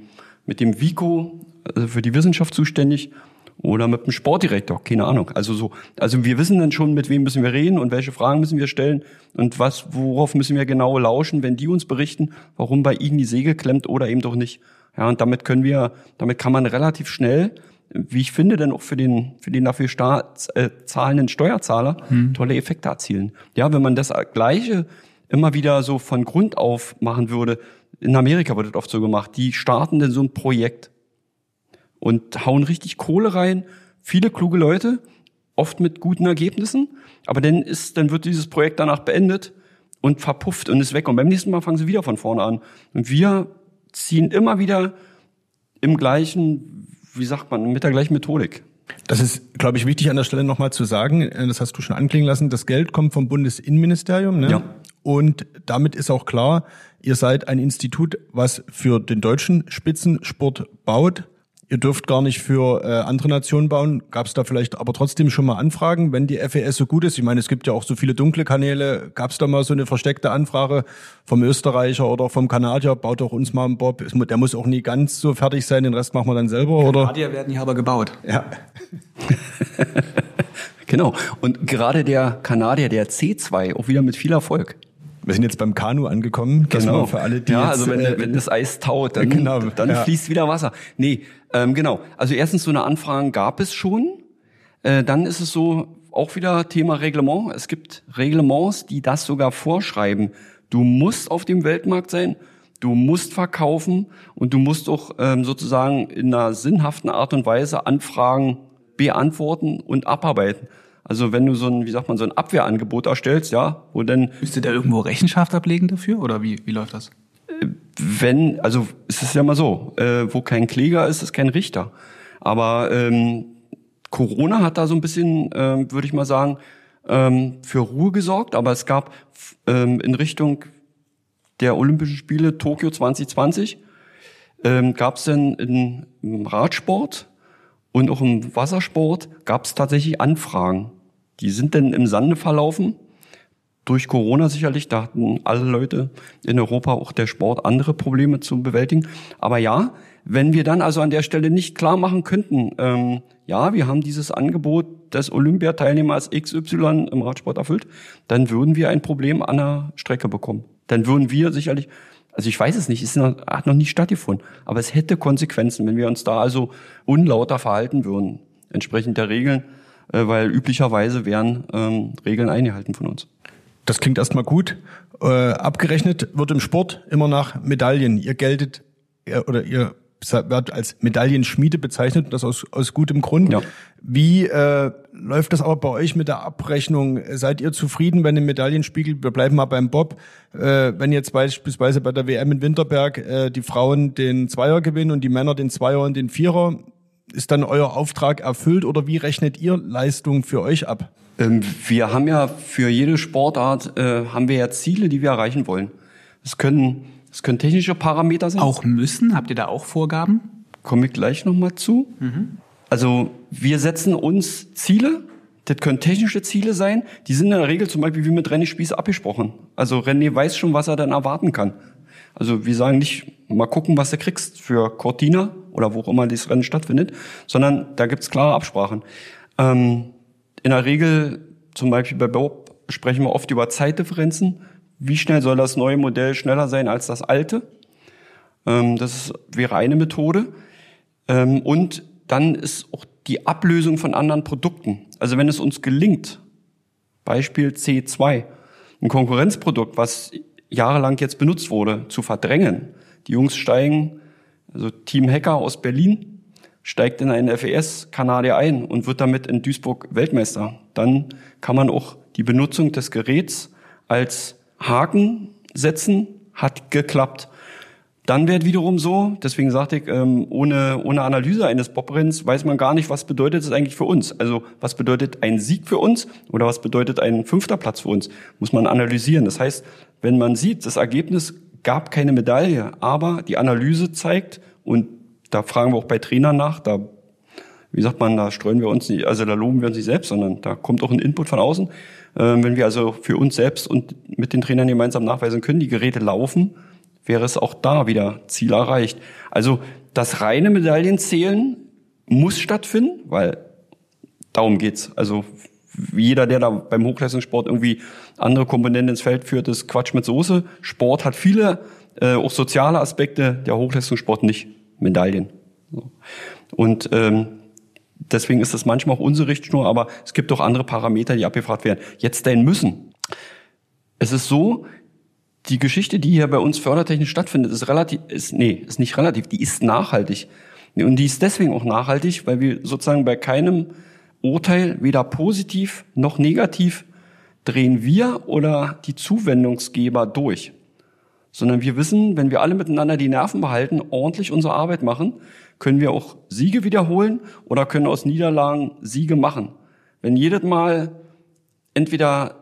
mit dem Vico, also für die Wissenschaft zuständig oder mit dem Sportdirektor, keine Ahnung. Also so, also wir wissen dann schon, mit wem müssen wir reden und welche Fragen müssen wir stellen und was, worauf müssen wir genau lauschen, wenn die uns berichten, warum bei ihnen die Segel klemmt oder eben doch nicht. Ja, und damit können wir, damit kann man relativ schnell, wie ich finde, dann auch für den, für den dafür Staat, äh, zahlenden Steuerzahler hm. tolle Effekte erzielen. Ja, wenn man das Gleiche immer wieder so von Grund auf machen würde, in Amerika wird das oft so gemacht, die starten dann so ein Projekt und hauen richtig Kohle rein. Viele kluge Leute, oft mit guten Ergebnissen. Aber dann ist, dann wird dieses Projekt danach beendet und verpufft und ist weg. Und beim nächsten Mal fangen sie wieder von vorne an. Und wir ziehen immer wieder im gleichen, wie sagt man, mit der gleichen Methodik. Das ist, glaube ich, wichtig an der Stelle nochmal zu sagen. Das hast du schon anklingen lassen. Das Geld kommt vom Bundesinnenministerium. Ne? Ja. Und damit ist auch klar, ihr seid ein Institut, was für den deutschen Spitzensport baut ihr dürft gar nicht für äh, andere Nationen bauen. Gab es da vielleicht aber trotzdem schon mal Anfragen, wenn die FES so gut ist? Ich meine, es gibt ja auch so viele dunkle Kanäle. Gab es da mal so eine versteckte Anfrage vom Österreicher oder vom Kanadier? Baut doch uns mal einen Bob. Der muss auch nie ganz so fertig sein, den Rest machen wir dann selber, oder? Kanadier werden hier aber gebaut. Ja. genau. Und gerade der Kanadier, der C2, auch wieder mit viel Erfolg. Wir sind jetzt beim Kanu angekommen. Das genau. für alle, die ja, jetzt, also wenn, äh, wenn das Eis taut, dann, genau, dann ja. fließt wieder Wasser. Nee, ähm, genau. Also erstens so eine Anfrage gab es schon. Äh, dann ist es so, auch wieder Thema Reglement. Es gibt Reglements, die das sogar vorschreiben. Du musst auf dem Weltmarkt sein, du musst verkaufen und du musst auch ähm, sozusagen in einer sinnhaften Art und Weise Anfragen beantworten und abarbeiten. Also wenn du so ein, wie sagt man, so ein Abwehrangebot erstellst, ja, wo denn Müsst ihr da irgendwo Rechenschaft ablegen dafür oder wie, wie läuft das? wenn, also es ist ja mal so, äh, wo kein Kläger ist, ist kein Richter. Aber ähm, Corona hat da so ein bisschen, ähm, würde ich mal sagen, ähm, für Ruhe gesorgt. Aber es gab ähm, in Richtung der Olympischen Spiele Tokio 2020 ähm, gab es dann im Radsport und auch im Wassersport gab es tatsächlich Anfragen. Die sind dann im Sande verlaufen durch Corona sicherlich, da hatten alle Leute in Europa, auch der Sport, andere Probleme zu bewältigen. Aber ja, wenn wir dann also an der Stelle nicht klar machen könnten, ähm, ja, wir haben dieses Angebot des Olympiateilnehmers XY im Radsport erfüllt, dann würden wir ein Problem an der Strecke bekommen. Dann würden wir sicherlich, also ich weiß es nicht, es hat noch nie stattgefunden, aber es hätte Konsequenzen, wenn wir uns da also unlauter verhalten würden, entsprechend der Regeln, äh, weil üblicherweise werden ähm, Regeln eingehalten von uns. Das klingt erstmal gut. Äh, abgerechnet wird im Sport immer nach Medaillen. Ihr geltet äh, oder ihr wird als Medaillenschmiede bezeichnet, das aus, aus gutem Grund. Ja. Wie äh, läuft das aber bei euch mit der Abrechnung? Seid ihr zufrieden, wenn im Medaillenspiegel, wir bleiben mal beim Bob, äh, wenn jetzt beispielsweise bei der WM in Winterberg äh, die Frauen den Zweier gewinnen und die Männer den Zweier und den Vierer, ist dann euer Auftrag erfüllt oder wie rechnet ihr Leistung für euch ab? Ähm, wir haben ja für jede Sportart äh, haben wir ja Ziele, die wir erreichen wollen. Es können, es können technische Parameter sein. Auch müssen? Habt ihr da auch Vorgaben? Komme ich gleich nochmal zu. Also wir setzen uns Ziele. Das können technische Ziele sein. Die sind in der Regel zum Beispiel wie mit René Spieß abgesprochen. Also René weiß schon, was er dann erwarten kann. Also wir sagen nicht, mal gucken, was du kriegst für Cortina oder wo auch immer dieses Rennen stattfindet, sondern da gibt's klare Absprachen. Ähm, in der Regel, zum Beispiel bei Bob, sprechen wir oft über Zeitdifferenzen. Wie schnell soll das neue Modell schneller sein als das alte? Ähm, das wäre eine Methode. Ähm, und dann ist auch die Ablösung von anderen Produkten. Also wenn es uns gelingt, Beispiel C2, ein Konkurrenzprodukt, was jahrelang jetzt benutzt wurde, zu verdrängen. Die Jungs steigen, also Team Hacker aus Berlin, steigt in einen FES Kanadier ein und wird damit in Duisburg Weltmeister. Dann kann man auch die Benutzung des Geräts als Haken setzen, hat geklappt. Dann wird wiederum so, deswegen sagte ich, ähm, ohne, ohne Analyse eines Bobrenns weiß man gar nicht, was bedeutet es eigentlich für uns. Also was bedeutet ein Sieg für uns oder was bedeutet ein fünfter Platz für uns, muss man analysieren. Das heißt, wenn man sieht, das Ergebnis gab keine Medaille, aber die Analyse zeigt, und da fragen wir auch bei Trainern nach, da, wie sagt man, da streuen wir uns nicht, also da loben wir uns nicht selbst, sondern da kommt auch ein Input von außen. Ähm, wenn wir also für uns selbst und mit den Trainern gemeinsam nachweisen können, die Geräte laufen, wäre es auch da wieder Ziel erreicht. Also das reine Medaillenzählen muss stattfinden, weil darum geht's. Also jeder, der da beim Hochleistungssport irgendwie andere Komponenten ins Feld führt, ist Quatsch mit Soße. Sport hat viele, äh, auch soziale Aspekte, der Hochleistungssport nicht. Medaillen. So. Und ähm, deswegen ist das manchmal auch unsere Richtschnur, aber es gibt auch andere Parameter, die abgefragt werden. Jetzt denn müssen. Es ist so, die Geschichte, die hier bei uns fördertechnisch stattfindet, ist relativ, ist, nee, ist nicht relativ, die ist nachhaltig. Und die ist deswegen auch nachhaltig, weil wir sozusagen bei keinem Urteil weder positiv noch negativ drehen wir oder die Zuwendungsgeber durch. Sondern wir wissen, wenn wir alle miteinander die Nerven behalten, ordentlich unsere Arbeit machen, können wir auch Siege wiederholen oder können aus Niederlagen Siege machen. Wenn jedes Mal entweder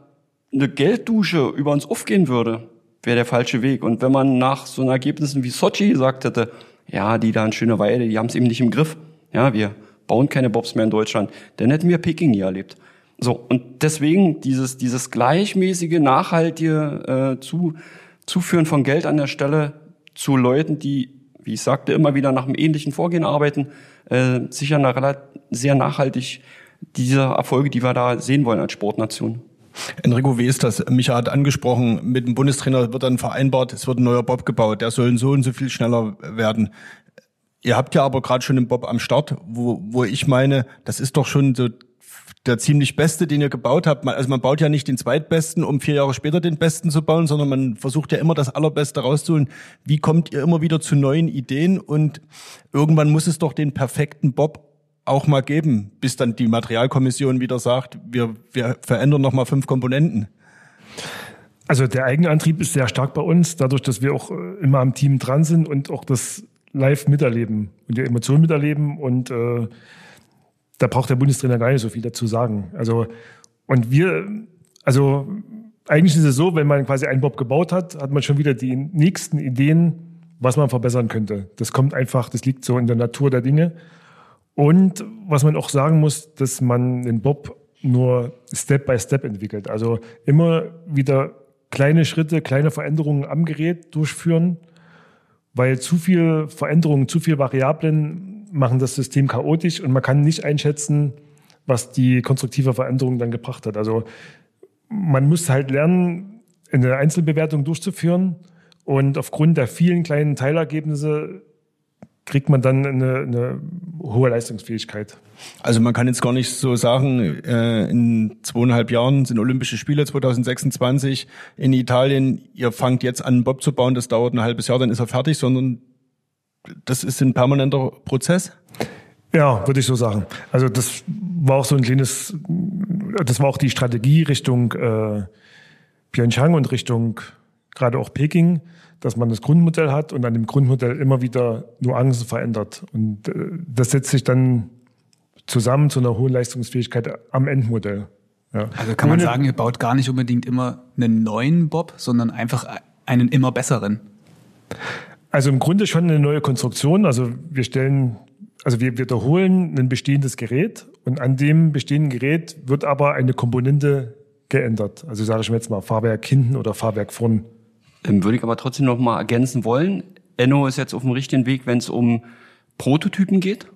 eine Gelddusche über uns aufgehen würde, wäre der falsche Weg. Und wenn man nach so Ergebnissen wie Sochi gesagt hätte, ja, die da in schöne Weide, die haben es eben nicht im Griff. Ja, wir bauen keine Bobs mehr in Deutschland. Dann hätten wir Peking nie erlebt. So, und deswegen dieses, dieses gleichmäßige, nachhaltige äh, zu, Zuführen von Geld an der Stelle zu Leuten, die wie ich sagte, immer wieder nach einem ähnlichen Vorgehen arbeiten, äh, sicher eine, sehr nachhaltig diese Erfolge, die wir da sehen wollen als Sportnation. Enrico, wie ist das? Micha hat angesprochen, mit dem Bundestrainer wird dann vereinbart, es wird ein neuer Bob gebaut, der soll so und so viel schneller werden. Ihr habt ja aber gerade schon den Bob am Start, wo, wo ich meine, das ist doch schon so der ziemlich beste, den ihr gebaut habt. Also man baut ja nicht den zweitbesten, um vier Jahre später den besten zu bauen, sondern man versucht ja immer das allerbeste rauszuholen. Wie kommt ihr immer wieder zu neuen Ideen? Und irgendwann muss es doch den perfekten Bob auch mal geben, bis dann die Materialkommission wieder sagt, wir, wir verändern noch mal fünf Komponenten. Also der Eigenantrieb ist sehr stark bei uns, dadurch, dass wir auch äh, immer am Team dran sind und auch das live miterleben und die Emotionen miterleben und äh, da braucht der Bundestrainer gar nicht so viel dazu sagen. Also, und wir, also eigentlich ist es so, wenn man quasi einen Bob gebaut hat, hat man schon wieder die nächsten Ideen, was man verbessern könnte. Das kommt einfach, das liegt so in der Natur der Dinge. Und was man auch sagen muss, dass man den Bob nur Step by Step entwickelt. Also immer wieder kleine Schritte, kleine Veränderungen am Gerät durchführen, weil zu viel Veränderungen, zu viel Variablen machen das System chaotisch und man kann nicht einschätzen, was die konstruktive Veränderung dann gebracht hat. Also man muss halt lernen, eine Einzelbewertung durchzuführen und aufgrund der vielen kleinen Teilergebnisse kriegt man dann eine, eine hohe Leistungsfähigkeit. Also man kann jetzt gar nicht so sagen, äh, in zweieinhalb Jahren sind Olympische Spiele 2026 in Italien, ihr fangt jetzt an, einen Bob zu bauen, das dauert ein halbes Jahr, dann ist er fertig, sondern das ist ein permanenter Prozess? Ja, würde ich so sagen. Also das war auch so ein kleines, das war auch die Strategie Richtung äh, Pyeongchang und Richtung gerade auch Peking, dass man das Grundmodell hat und an dem Grundmodell immer wieder Nuancen verändert. Und äh, das setzt sich dann zusammen zu einer hohen Leistungsfähigkeit am Endmodell. Ja. Also kann man sagen, ihr baut gar nicht unbedingt immer einen neuen Bob, sondern einfach einen immer besseren. Also im Grunde schon eine neue Konstruktion. Also wir stellen, also wir wiederholen ein bestehendes Gerät und an dem bestehenden Gerät wird aber eine Komponente geändert. Also sage ich mir jetzt mal Fahrwerk hinten oder Fahrwerk vorn. Ähm, würde ich aber trotzdem noch mal ergänzen wollen. Enno ist jetzt auf dem richtigen Weg, wenn es um Prototypen geht,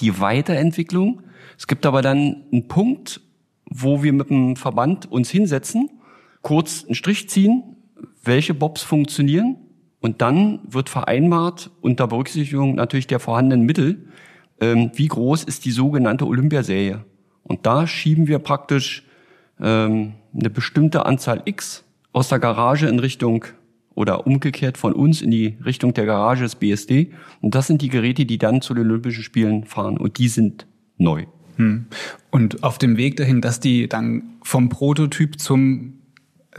die Weiterentwicklung. Es gibt aber dann einen Punkt, wo wir mit dem Verband uns hinsetzen, kurz einen Strich ziehen, welche Bobs funktionieren und dann wird vereinbart, unter Berücksichtigung natürlich der vorhandenen Mittel, ähm, wie groß ist die sogenannte Olympiaserie. Und da schieben wir praktisch ähm, eine bestimmte Anzahl X aus der Garage in Richtung oder umgekehrt von uns in die Richtung der Garage des BSD. Und das sind die Geräte, die dann zu den Olympischen Spielen fahren. Und die sind neu. Hm. Und auf dem Weg dahin, dass die dann vom Prototyp zum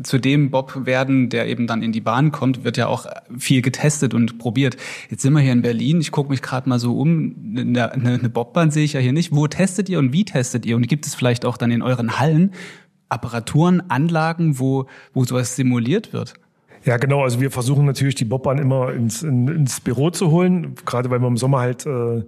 zu dem Bob werden, der eben dann in die Bahn kommt, wird ja auch viel getestet und probiert. Jetzt sind wir hier in Berlin. Ich gucke mich gerade mal so um. Eine, eine Bobbahn sehe ich ja hier nicht. Wo testet ihr und wie testet ihr? Und gibt es vielleicht auch dann in euren Hallen Apparaturen, Anlagen, wo, wo sowas simuliert wird? Ja, genau. Also wir versuchen natürlich die Bobbahn immer ins, in, ins Büro zu holen. Gerade weil man im Sommer halt äh,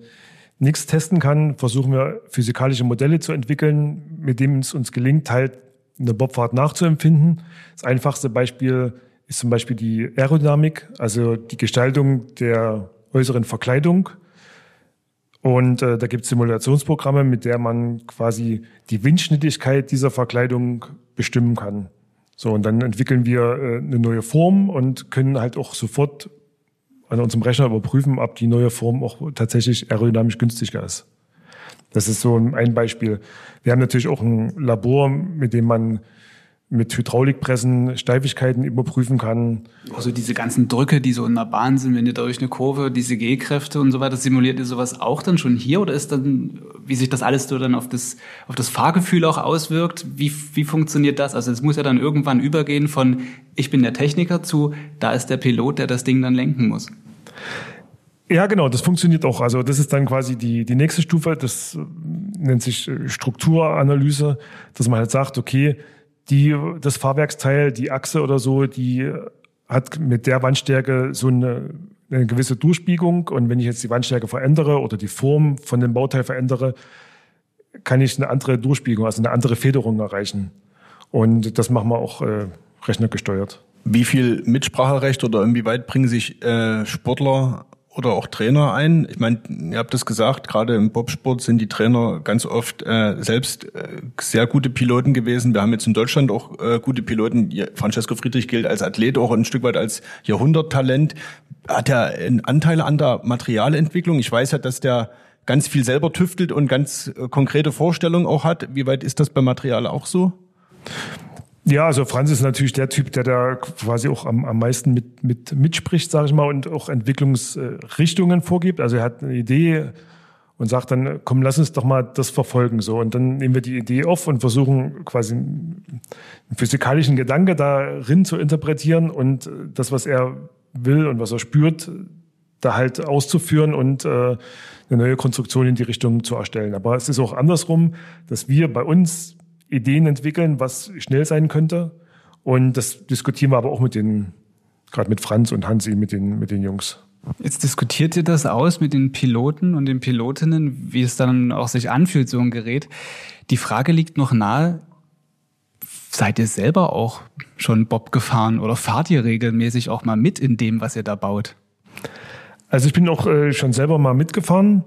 nichts testen kann, versuchen wir physikalische Modelle zu entwickeln, mit denen es uns gelingt, halt eine Bobfahrt nachzuempfinden. Das einfachste Beispiel ist zum Beispiel die Aerodynamik, also die Gestaltung der äußeren Verkleidung. Und äh, da gibt es Simulationsprogramme, mit der man quasi die Windschnittigkeit dieser Verkleidung bestimmen kann. So, und dann entwickeln wir äh, eine neue Form und können halt auch sofort an unserem Rechner überprüfen, ob die neue Form auch tatsächlich aerodynamisch günstiger ist. Das ist so ein Beispiel. Wir haben natürlich auch ein Labor, mit dem man mit Hydraulikpressen Steifigkeiten überprüfen kann. Also diese ganzen Drücke, die so in der Bahn sind, wenn ihr durch eine Kurve, diese G-Kräfte und so weiter, simuliert ihr sowas auch dann schon hier oder ist dann, wie sich das alles so dann auf das, auf das Fahrgefühl auch auswirkt? Wie, wie funktioniert das? Also es muss ja dann irgendwann übergehen von, ich bin der Techniker zu, da ist der Pilot, der das Ding dann lenken muss. Ja, genau, das funktioniert auch. Also das ist dann quasi die, die nächste Stufe, das nennt sich Strukturanalyse, dass man halt sagt, okay, die, das Fahrwerksteil, die Achse oder so, die hat mit der Wandstärke so eine, eine gewisse Durchbiegung und wenn ich jetzt die Wandstärke verändere oder die Form von dem Bauteil verändere, kann ich eine andere Durchbiegung, also eine andere Federung erreichen. Und das machen wir auch äh, rechnergesteuert. Wie viel Mitspracherecht oder inwieweit bringen sich äh, Sportler oder auch Trainer ein? Ich meine, ihr habt das gesagt, gerade im Bobsport sind die Trainer ganz oft äh, selbst äh, sehr gute Piloten gewesen. Wir haben jetzt in Deutschland auch äh, gute Piloten. Francesco Friedrich gilt als Athlet, auch ein Stück weit als Jahrhunderttalent. Hat er einen Anteil an der Materialentwicklung? Ich weiß ja, dass der ganz viel selber tüftelt und ganz äh, konkrete Vorstellungen auch hat. Wie weit ist das beim Material auch so? Ja, also Franz ist natürlich der Typ, der da quasi auch am, am meisten mit, mit mitspricht, sage ich mal, und auch Entwicklungsrichtungen vorgibt. Also er hat eine Idee und sagt dann, komm, lass uns doch mal das verfolgen. So. Und dann nehmen wir die Idee auf und versuchen quasi einen physikalischen Gedanke darin zu interpretieren und das, was er will und was er spürt, da halt auszuführen und äh, eine neue Konstruktion in die Richtung zu erstellen. Aber es ist auch andersrum, dass wir bei uns Ideen entwickeln, was schnell sein könnte. Und das diskutieren wir aber auch mit den, gerade mit Franz und Hansi, mit den, mit den Jungs. Jetzt diskutiert ihr das aus mit den Piloten und den Pilotinnen, wie es dann auch sich anfühlt, so ein Gerät. Die Frage liegt noch nahe, seid ihr selber auch schon Bob gefahren oder fahrt ihr regelmäßig auch mal mit in dem, was ihr da baut? Also ich bin auch äh, schon selber mal mitgefahren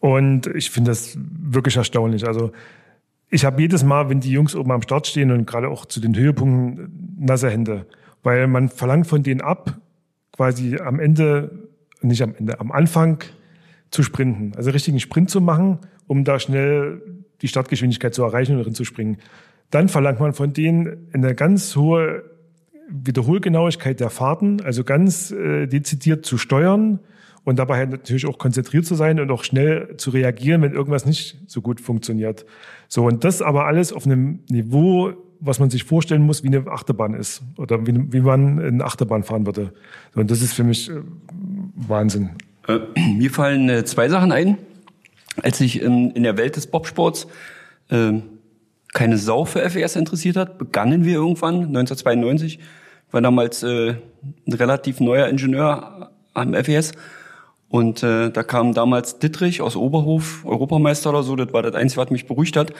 und ich finde das wirklich erstaunlich. Also ich habe jedes Mal, wenn die Jungs oben am Start stehen und gerade auch zu den Höhepunkten nasse Hände, weil man verlangt von denen ab, quasi am Ende, nicht am Ende, am Anfang zu sprinten, also richtigen Sprint zu machen, um da schnell die Startgeschwindigkeit zu erreichen und drin zu springen. Dann verlangt man von denen eine ganz hohe Wiederholgenauigkeit der Fahrten, also ganz äh, dezidiert zu steuern und dabei halt natürlich auch konzentriert zu sein und auch schnell zu reagieren, wenn irgendwas nicht so gut funktioniert. So, und das aber alles auf einem Niveau, was man sich vorstellen muss, wie eine Achterbahn ist oder wie, wie man eine Achterbahn fahren würde. So, und das ist für mich äh, Wahnsinn. Äh, mir fallen äh, zwei Sachen ein. Als ich in, in der Welt des Bobsports äh, keine Sau für FES interessiert hat, begannen wir irgendwann 1992. War damals äh, ein relativ neuer Ingenieur am FES und äh, da kam damals Dittrich aus Oberhof, Europameister oder so, das war das Einzige, was mich beruhigt hat.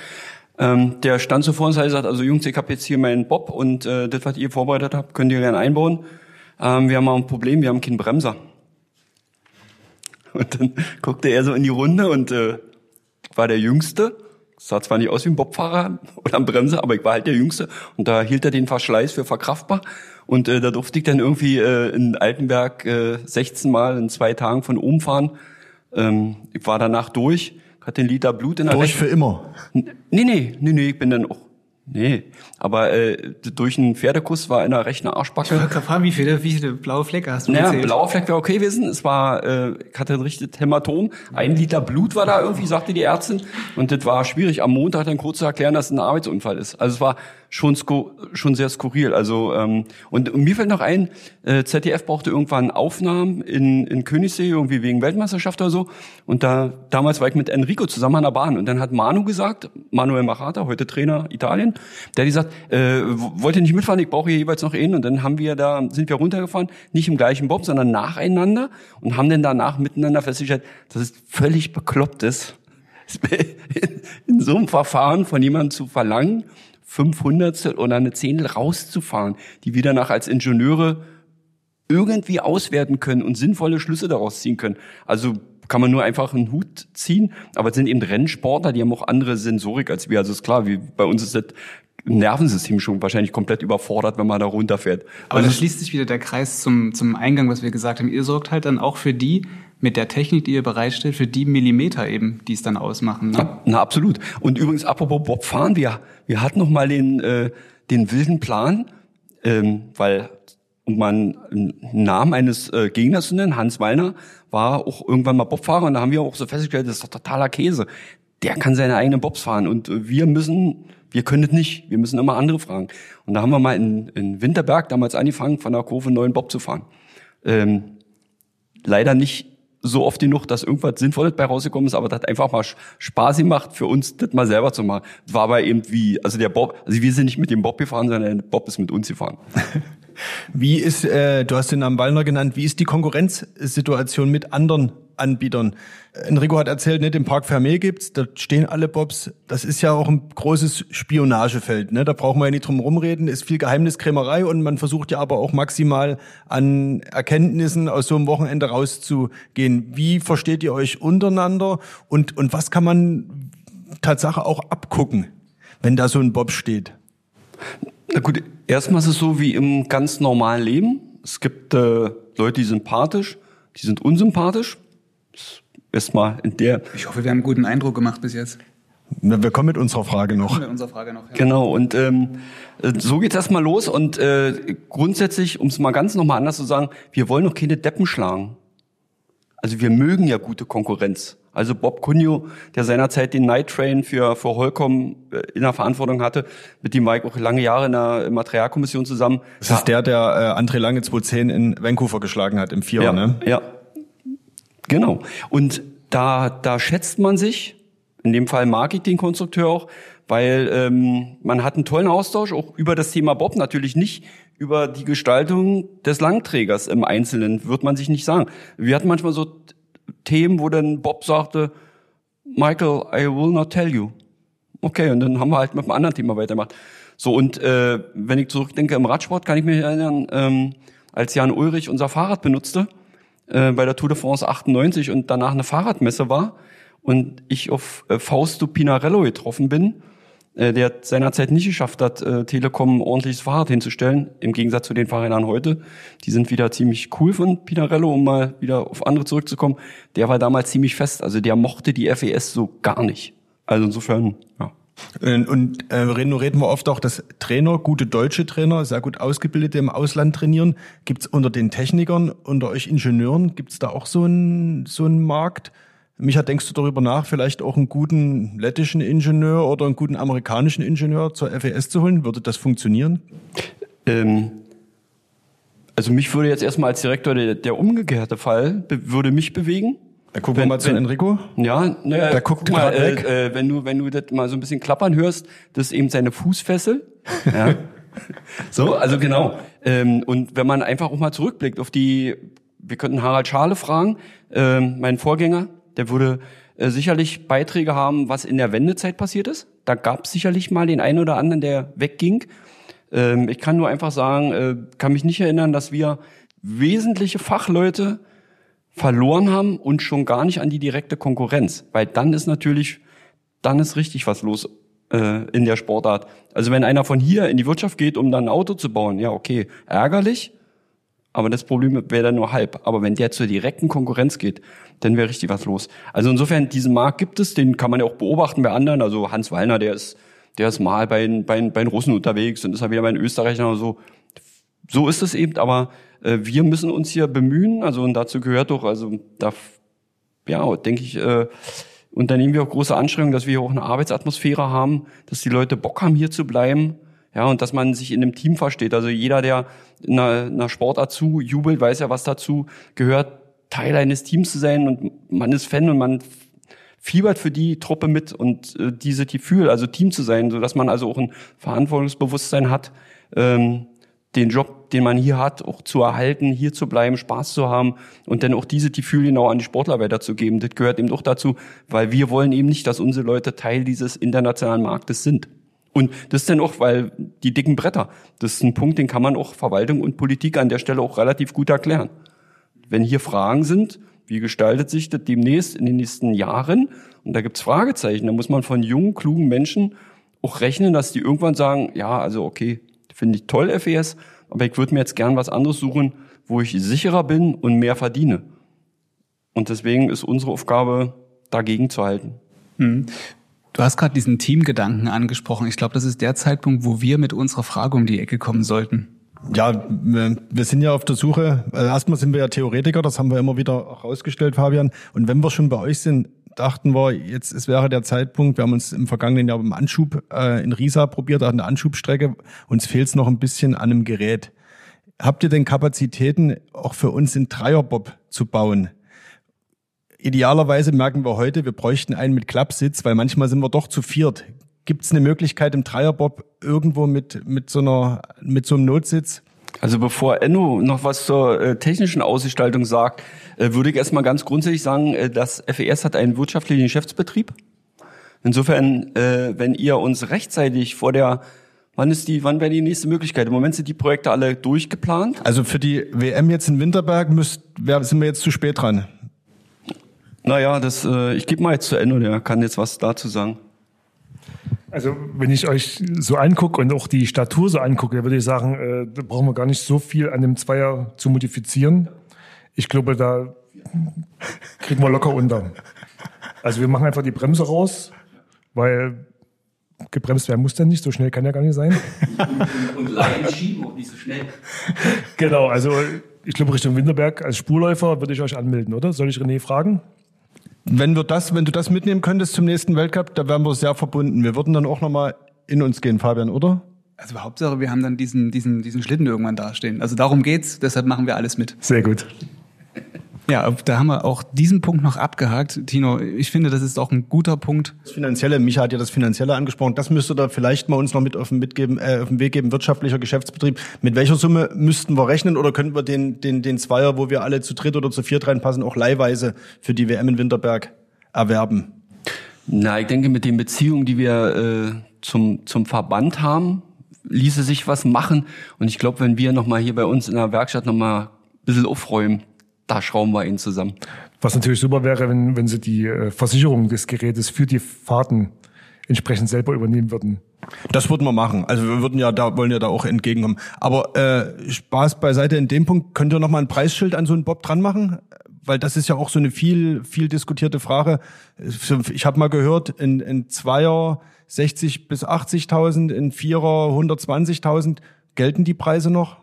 Ähm, der stand so vor uns und sagt, also Jungs, ich habe jetzt hier meinen Bob und äh, das, was ihr vorbereitet habt, könnt ihr gerne einbauen. Ähm, wir haben mal ein Problem, wir haben keinen Bremser. Und dann guckte er so in die Runde und äh, war der Jüngste. Sah zwar nicht aus wie ein Bobfahrer oder ein Bremser, aber ich war halt der Jüngste. Und da hielt er den Verschleiß für verkraftbar. Und äh, da durfte ich dann irgendwie äh, in Altenberg äh, 16 Mal in zwei Tagen von oben fahren. Ähm, ich war danach durch, hatte den Liter Blut in der Durch für immer? Nee, nee, nee, nee, ich bin dann auch Nee, aber äh, durch einen Pferdekuss war in einer rechten Arschbacke. Ich wollte fragen, wie viele, wie viele blaue Flecke hast du naja, blauer Fleck wäre okay gewesen. Es war, äh, ich hatte ein richtiges Hämatom. Ein Liter Blut war da irgendwie, sagte die Ärztin. Und das war schwierig, am Montag dann kurz zu erklären, dass es ein Arbeitsunfall ist. Also es war schon, schon sehr skurril. Also ähm, und, und mir fällt noch ein, äh, ZDF brauchte irgendwann Aufnahmen in, in Königssee, irgendwie wegen Weltmeisterschaft oder so. Und da damals war ich mit Enrico zusammen an der Bahn. Und dann hat Manu gesagt, Manuel Machata, heute Trainer Italien, der hat gesagt, äh, wollt ihr nicht mitfahren, ich brauche hier jeweils noch einen. Und dann haben wir da, sind wir runtergefahren, nicht im gleichen Bob, sondern nacheinander und haben dann danach miteinander festgestellt, dass es völlig bekloppt ist, in so einem Verfahren von jemandem zu verlangen, 500 oder eine Zehntel rauszufahren, die wir danach als Ingenieure irgendwie auswerten können und sinnvolle Schlüsse daraus ziehen können. Also kann man nur einfach einen Hut ziehen, aber es sind eben Rennsportler, die haben auch andere Sensorik als wir. Also ist klar, wie bei uns ist das Nervensystem schon wahrscheinlich komplett überfordert, wenn man da runterfährt. Aber also da schließt sich wieder der Kreis zum, zum Eingang, was wir gesagt haben. Ihr sorgt halt dann auch für die, mit der Technik, die ihr bereitstellt, für die Millimeter eben, die es dann ausmachen. Ne? Na, na, absolut. Und übrigens, apropos Bobfahren, wir, wir hatten noch mal den, äh, den wilden Plan, ähm, weil mal einen Namen eines äh, Gegners zu nennen, Hans Wallner, war auch irgendwann mal Bobfahrer und da haben wir auch so festgestellt, das ist doch totaler Käse. Der kann seine eigenen Bobs fahren und äh, wir müssen, wir können es nicht. Wir müssen immer andere fragen. Und da haben wir mal in, in Winterberg damals angefangen, von der Kurve neuen Bob zu fahren. Ähm, leider nicht so oft genug, dass irgendwas Sinnvolles bei rausgekommen ist, aber das hat einfach mal Spaß gemacht, für uns das mal selber zu machen. War aber eben wie, also der Bob, also wir sind nicht mit dem Bob gefahren, sondern der Bob ist mit uns gefahren. Wie ist, äh, du hast den Namen Wallner genannt, wie ist die Konkurrenzsituation mit anderen Anbietern. Enrico hat erzählt, ne, den Park Fermé gibt's, da stehen alle Bobs. Das ist ja auch ein großes Spionagefeld. Ne? Da brauchen wir ja nicht drum rumreden, ist viel Geheimniskrämerei und man versucht ja aber auch maximal an Erkenntnissen aus so einem Wochenende rauszugehen. Wie versteht ihr euch untereinander und, und was kann man Tatsache auch abgucken, wenn da so ein Bob steht? Na gut, erstmal ist es so wie im ganz normalen Leben. Es gibt äh, Leute, die sind sympathisch, die sind unsympathisch. Erstmal in der. Ich hoffe, wir haben einen guten Eindruck gemacht bis jetzt. Na, wir kommen mit unserer Frage noch. Mit unserer Frage noch. Ja. Genau, und ähm, äh, so geht's erstmal los. Und äh, grundsätzlich, um es mal ganz nochmal anders zu sagen, wir wollen noch keine Deppen schlagen. Also wir mögen ja gute Konkurrenz. Also Bob Cunio, der seinerzeit den Night Train für, für Holcom äh, in der Verantwortung hatte, mit dem war ich auch lange Jahre in der Materialkommission zusammen. Das ist der, der äh, André Lange 2010 in Vancouver geschlagen hat, im Vierer, ja, ne? Ja, genau. Und da, da schätzt man sich, in dem Fall mag ich den Konstrukteur auch, weil ähm, man hat einen tollen Austausch, auch über das Thema Bob, natürlich nicht über die Gestaltung des Langträgers im Einzelnen, wird man sich nicht sagen. Wir hatten manchmal so Themen, wo dann Bob sagte, Michael, I will not tell you. Okay, und dann haben wir halt mit einem anderen Thema weitergemacht. So, und äh, wenn ich zurückdenke im Radsport, kann ich mich erinnern, ähm, als Jan Ulrich unser Fahrrad benutzte, äh, bei der Tour de France 98 und danach eine Fahrradmesse war und ich auf äh, Fausto Pinarello getroffen bin, äh, der seinerzeit nicht geschafft hat, äh, Telekom ordentliches Fahrrad hinzustellen, im Gegensatz zu den Fahrrädern heute. Die sind wieder ziemlich cool von Pinarello, um mal wieder auf andere zurückzukommen. Der war damals ziemlich fest, also der mochte die FES so gar nicht. Also insofern, ja. Und, äh, reden, reden wir oft auch, dass Trainer, gute deutsche Trainer, sehr gut ausgebildete im Ausland trainieren. Gibt's unter den Technikern, unter euch Ingenieuren, gibt's da auch so einen so einen Markt? Micha, denkst du darüber nach, vielleicht auch einen guten lettischen Ingenieur oder einen guten amerikanischen Ingenieur zur FES zu holen? Würde das funktionieren? Ähm, also mich würde jetzt erstmal als Direktor der, der umgekehrte Fall würde mich bewegen. Da gucken wir mal zu Enrico. Ja, naja, Der guckt guck mal, äh, weg. äh, wenn du wenn du das mal so ein bisschen klappern hörst, das ist eben seine Fußfessel. Ja. so, also genau. Ähm, und wenn man einfach auch mal zurückblickt auf die, wir könnten Harald Schale fragen, ähm, mein Vorgänger, der würde äh, sicherlich Beiträge haben, was in der Wendezeit passiert ist. Da gab es sicherlich mal den einen oder anderen, der wegging. Ähm, ich kann nur einfach sagen, äh, kann mich nicht erinnern, dass wir wesentliche Fachleute verloren haben und schon gar nicht an die direkte Konkurrenz, weil dann ist natürlich, dann ist richtig was los äh, in der Sportart. Also wenn einer von hier in die Wirtschaft geht, um dann ein Auto zu bauen, ja okay, ärgerlich, aber das Problem wäre dann nur halb. Aber wenn der zur direkten Konkurrenz geht, dann wäre richtig was los. Also insofern, diesen Markt gibt es, den kann man ja auch beobachten bei anderen. Also Hans Wallner, der ist, der ist mal bei, den- bei, bei den Russen unterwegs, dann ist er wieder bei den Österreichern oder so. So ist es eben, aber äh, wir müssen uns hier bemühen, also und dazu gehört doch, also da, ja, denke ich, äh, unternehmen wir auch große Anstrengungen, dass wir hier auch eine Arbeitsatmosphäre haben, dass die Leute Bock haben, hier zu bleiben, ja, und dass man sich in einem Team versteht. Also jeder, der in einer, in einer Sportart zu jubelt, weiß ja, was dazu gehört, Teil eines Teams zu sein und man ist Fan und man fiebert für die Truppe mit und äh, diese Gefühl, also Team zu sein, so dass man also auch ein Verantwortungsbewusstsein hat, ähm, den Job, den man hier hat, auch zu erhalten, hier zu bleiben, Spaß zu haben und dann auch diese Gefühle genau an die Sportler weiterzugeben. Das gehört eben auch dazu, weil wir wollen eben nicht, dass unsere Leute Teil dieses internationalen Marktes sind. Und das ist dann auch, weil die dicken Bretter, das ist ein Punkt, den kann man auch Verwaltung und Politik an der Stelle auch relativ gut erklären. Wenn hier Fragen sind, wie gestaltet sich das demnächst in den nächsten Jahren? Und da gibt's Fragezeichen. Da muss man von jungen, klugen Menschen auch rechnen, dass die irgendwann sagen, ja, also okay, finde ich toll, FES, aber ich würde mir jetzt gern was anderes suchen, wo ich sicherer bin und mehr verdiene. Und deswegen ist unsere Aufgabe, dagegen zu halten. Du hast gerade diesen Teamgedanken angesprochen. Ich glaube, das ist der Zeitpunkt, wo wir mit unserer Frage um die Ecke kommen sollten. Ja, wir sind ja auf der Suche. Also erstmal sind wir ja Theoretiker, das haben wir immer wieder herausgestellt, Fabian. Und wenn wir schon bei euch sind, dachten wir, jetzt es wäre der Zeitpunkt. Wir haben uns im vergangenen Jahr beim Anschub äh, in Riesa probiert, an der Anschubstrecke. Uns fehlt es noch ein bisschen an einem Gerät. Habt ihr denn Kapazitäten, auch für uns in Dreierbob zu bauen? Idealerweise merken wir heute, wir bräuchten einen mit Klappsitz, weil manchmal sind wir doch zu viert. Gibt es eine Möglichkeit im Dreierbob irgendwo mit, mit, so einer, mit so einem Notsitz? Also bevor Enno noch was zur äh, technischen Ausgestaltung sagt, äh, würde ich erstmal ganz grundsätzlich sagen, äh, das FES hat einen wirtschaftlichen Geschäftsbetrieb. Insofern, äh, wenn ihr uns rechtzeitig vor der Wann ist die, wann wäre die nächste Möglichkeit? Im Moment sind die Projekte alle durchgeplant. Also für die WM jetzt in Winterberg müsst, wär, sind wir jetzt zu spät dran. Naja, das, äh, ich gebe mal jetzt zu Enno, der kann jetzt was dazu sagen. Also wenn ich euch so angucke und auch die Statur so angucke, würde ich sagen, äh, da brauchen wir gar nicht so viel an dem Zweier zu modifizieren. Ich glaube, da kriegen wir locker unter. Also wir machen einfach die Bremse raus, weil gebremst werden muss dann nicht, so schnell kann er gar nicht sein. Und Laien schieben auch nicht so schnell. Genau, also ich glaube Richtung Winterberg als Spurläufer würde ich euch anmelden, oder? Soll ich René fragen? Wenn wir das, wenn du das mitnehmen könntest zum nächsten Weltcup, da wären wir sehr verbunden. Wir würden dann auch nochmal in uns gehen, Fabian, oder? Also Hauptsache, wir haben dann diesen, diesen, diesen Schlitten irgendwann dastehen. Also darum geht's, deshalb machen wir alles mit. Sehr gut. Ja, da haben wir auch diesen Punkt noch abgehakt. Tino, ich finde, das ist auch ein guter Punkt. Das Finanzielle, Micha hat ja das Finanzielle angesprochen, das müsste da vielleicht mal uns noch mit auf den, mitgeben, äh, auf den Weg geben, wirtschaftlicher Geschäftsbetrieb. Mit welcher Summe müssten wir rechnen oder könnten wir den, den, den Zweier, wo wir alle zu dritt oder zu viert reinpassen, auch leihweise für die WM in Winterberg erwerben? Na, ich denke, mit den Beziehungen, die wir äh, zum, zum Verband haben, ließe sich was machen. Und ich glaube, wenn wir nochmal hier bei uns in der Werkstatt nochmal ein bisschen aufräumen, da schrauben wir ihn zusammen. Was natürlich super wäre, wenn, wenn sie die äh, Versicherung des Gerätes für die Fahrten entsprechend selber übernehmen würden. Das würden wir machen. Also wir würden ja da wollen ja da auch entgegenkommen. Aber äh, Spaß beiseite in dem Punkt könnt ihr noch mal ein Preisschild an so einen Bob dran machen, weil das ist ja auch so eine viel viel diskutierte Frage. Ich habe mal gehört in, in Zweier 60 bis 80.000, in Vierer 120.000 gelten die Preise noch?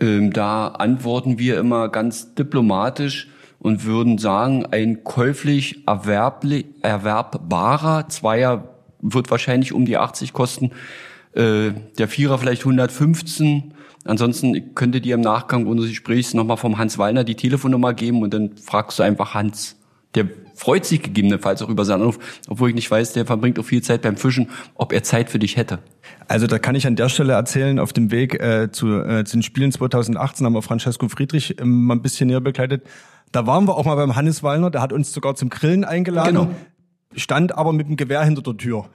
Ähm, da antworten wir immer ganz diplomatisch und würden sagen, ein käuflich erwerbli erwerbbarer Zweier wird wahrscheinlich um die 80 kosten, äh, der Vierer vielleicht 115. Ansonsten könnte dir im Nachgang unseres Gesprächs nochmal vom Hans Wallner die Telefonnummer geben und dann fragst du einfach Hans. Der freut sich gegebenenfalls auch über seinen Anruf, obwohl ich nicht weiß, der verbringt auch viel Zeit beim Fischen, ob er Zeit für dich hätte. Also da kann ich an der Stelle erzählen, auf dem Weg äh, zu, äh, zu den Spielen 2018 haben wir Francesco Friedrich ähm, mal ein bisschen näher begleitet. Da waren wir auch mal beim Hannes Wallner, der hat uns sogar zum Grillen eingeladen, Genau. stand aber mit dem Gewehr hinter der Tür.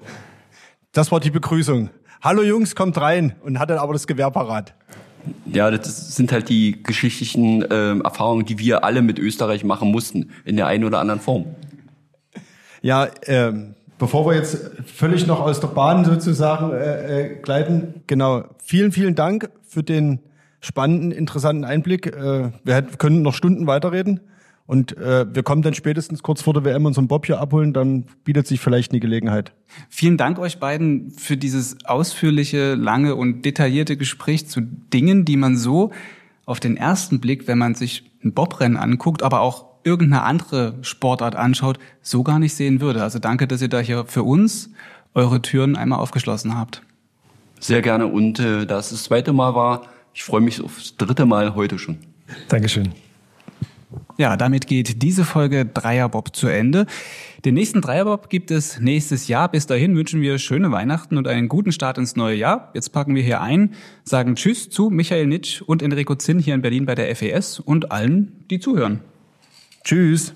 Das war die Begrüßung. Hallo Jungs, kommt rein und hatte aber das Gewehr parat. Ja, das sind halt die geschichtlichen ähm, Erfahrungen, die wir alle mit Österreich machen mussten, in der einen oder anderen Form. Ja, ähm, bevor wir jetzt völlig noch aus der Bahn sozusagen äh, äh, gleiten, genau, vielen, vielen Dank für den spannenden, interessanten Einblick. Äh, wir hätten, können noch Stunden weiterreden und äh, wir kommen dann spätestens kurz vor der WM unseren Bob hier abholen, dann bietet sich vielleicht eine Gelegenheit. Vielen Dank euch beiden für dieses ausführliche, lange und detaillierte Gespräch zu Dingen, die man so auf den ersten Blick, wenn man sich ein Bobrennen anguckt, aber auch irgendeine andere Sportart anschaut, so gar nicht sehen würde. Also danke, dass ihr da hier für uns eure Türen einmal aufgeschlossen habt. Sehr gerne. Und äh, da es das zweite Mal war, ich freue mich aufs dritte Mal heute schon. Dankeschön. Ja, damit geht diese Folge Dreierbob zu Ende. Den nächsten Dreierbob gibt es nächstes Jahr. Bis dahin wünschen wir schöne Weihnachten und einen guten Start ins neue Jahr. Jetzt packen wir hier ein, sagen Tschüss zu Michael Nitsch und Enrico Zinn hier in Berlin bei der FES und allen, die zuhören. Tschüss.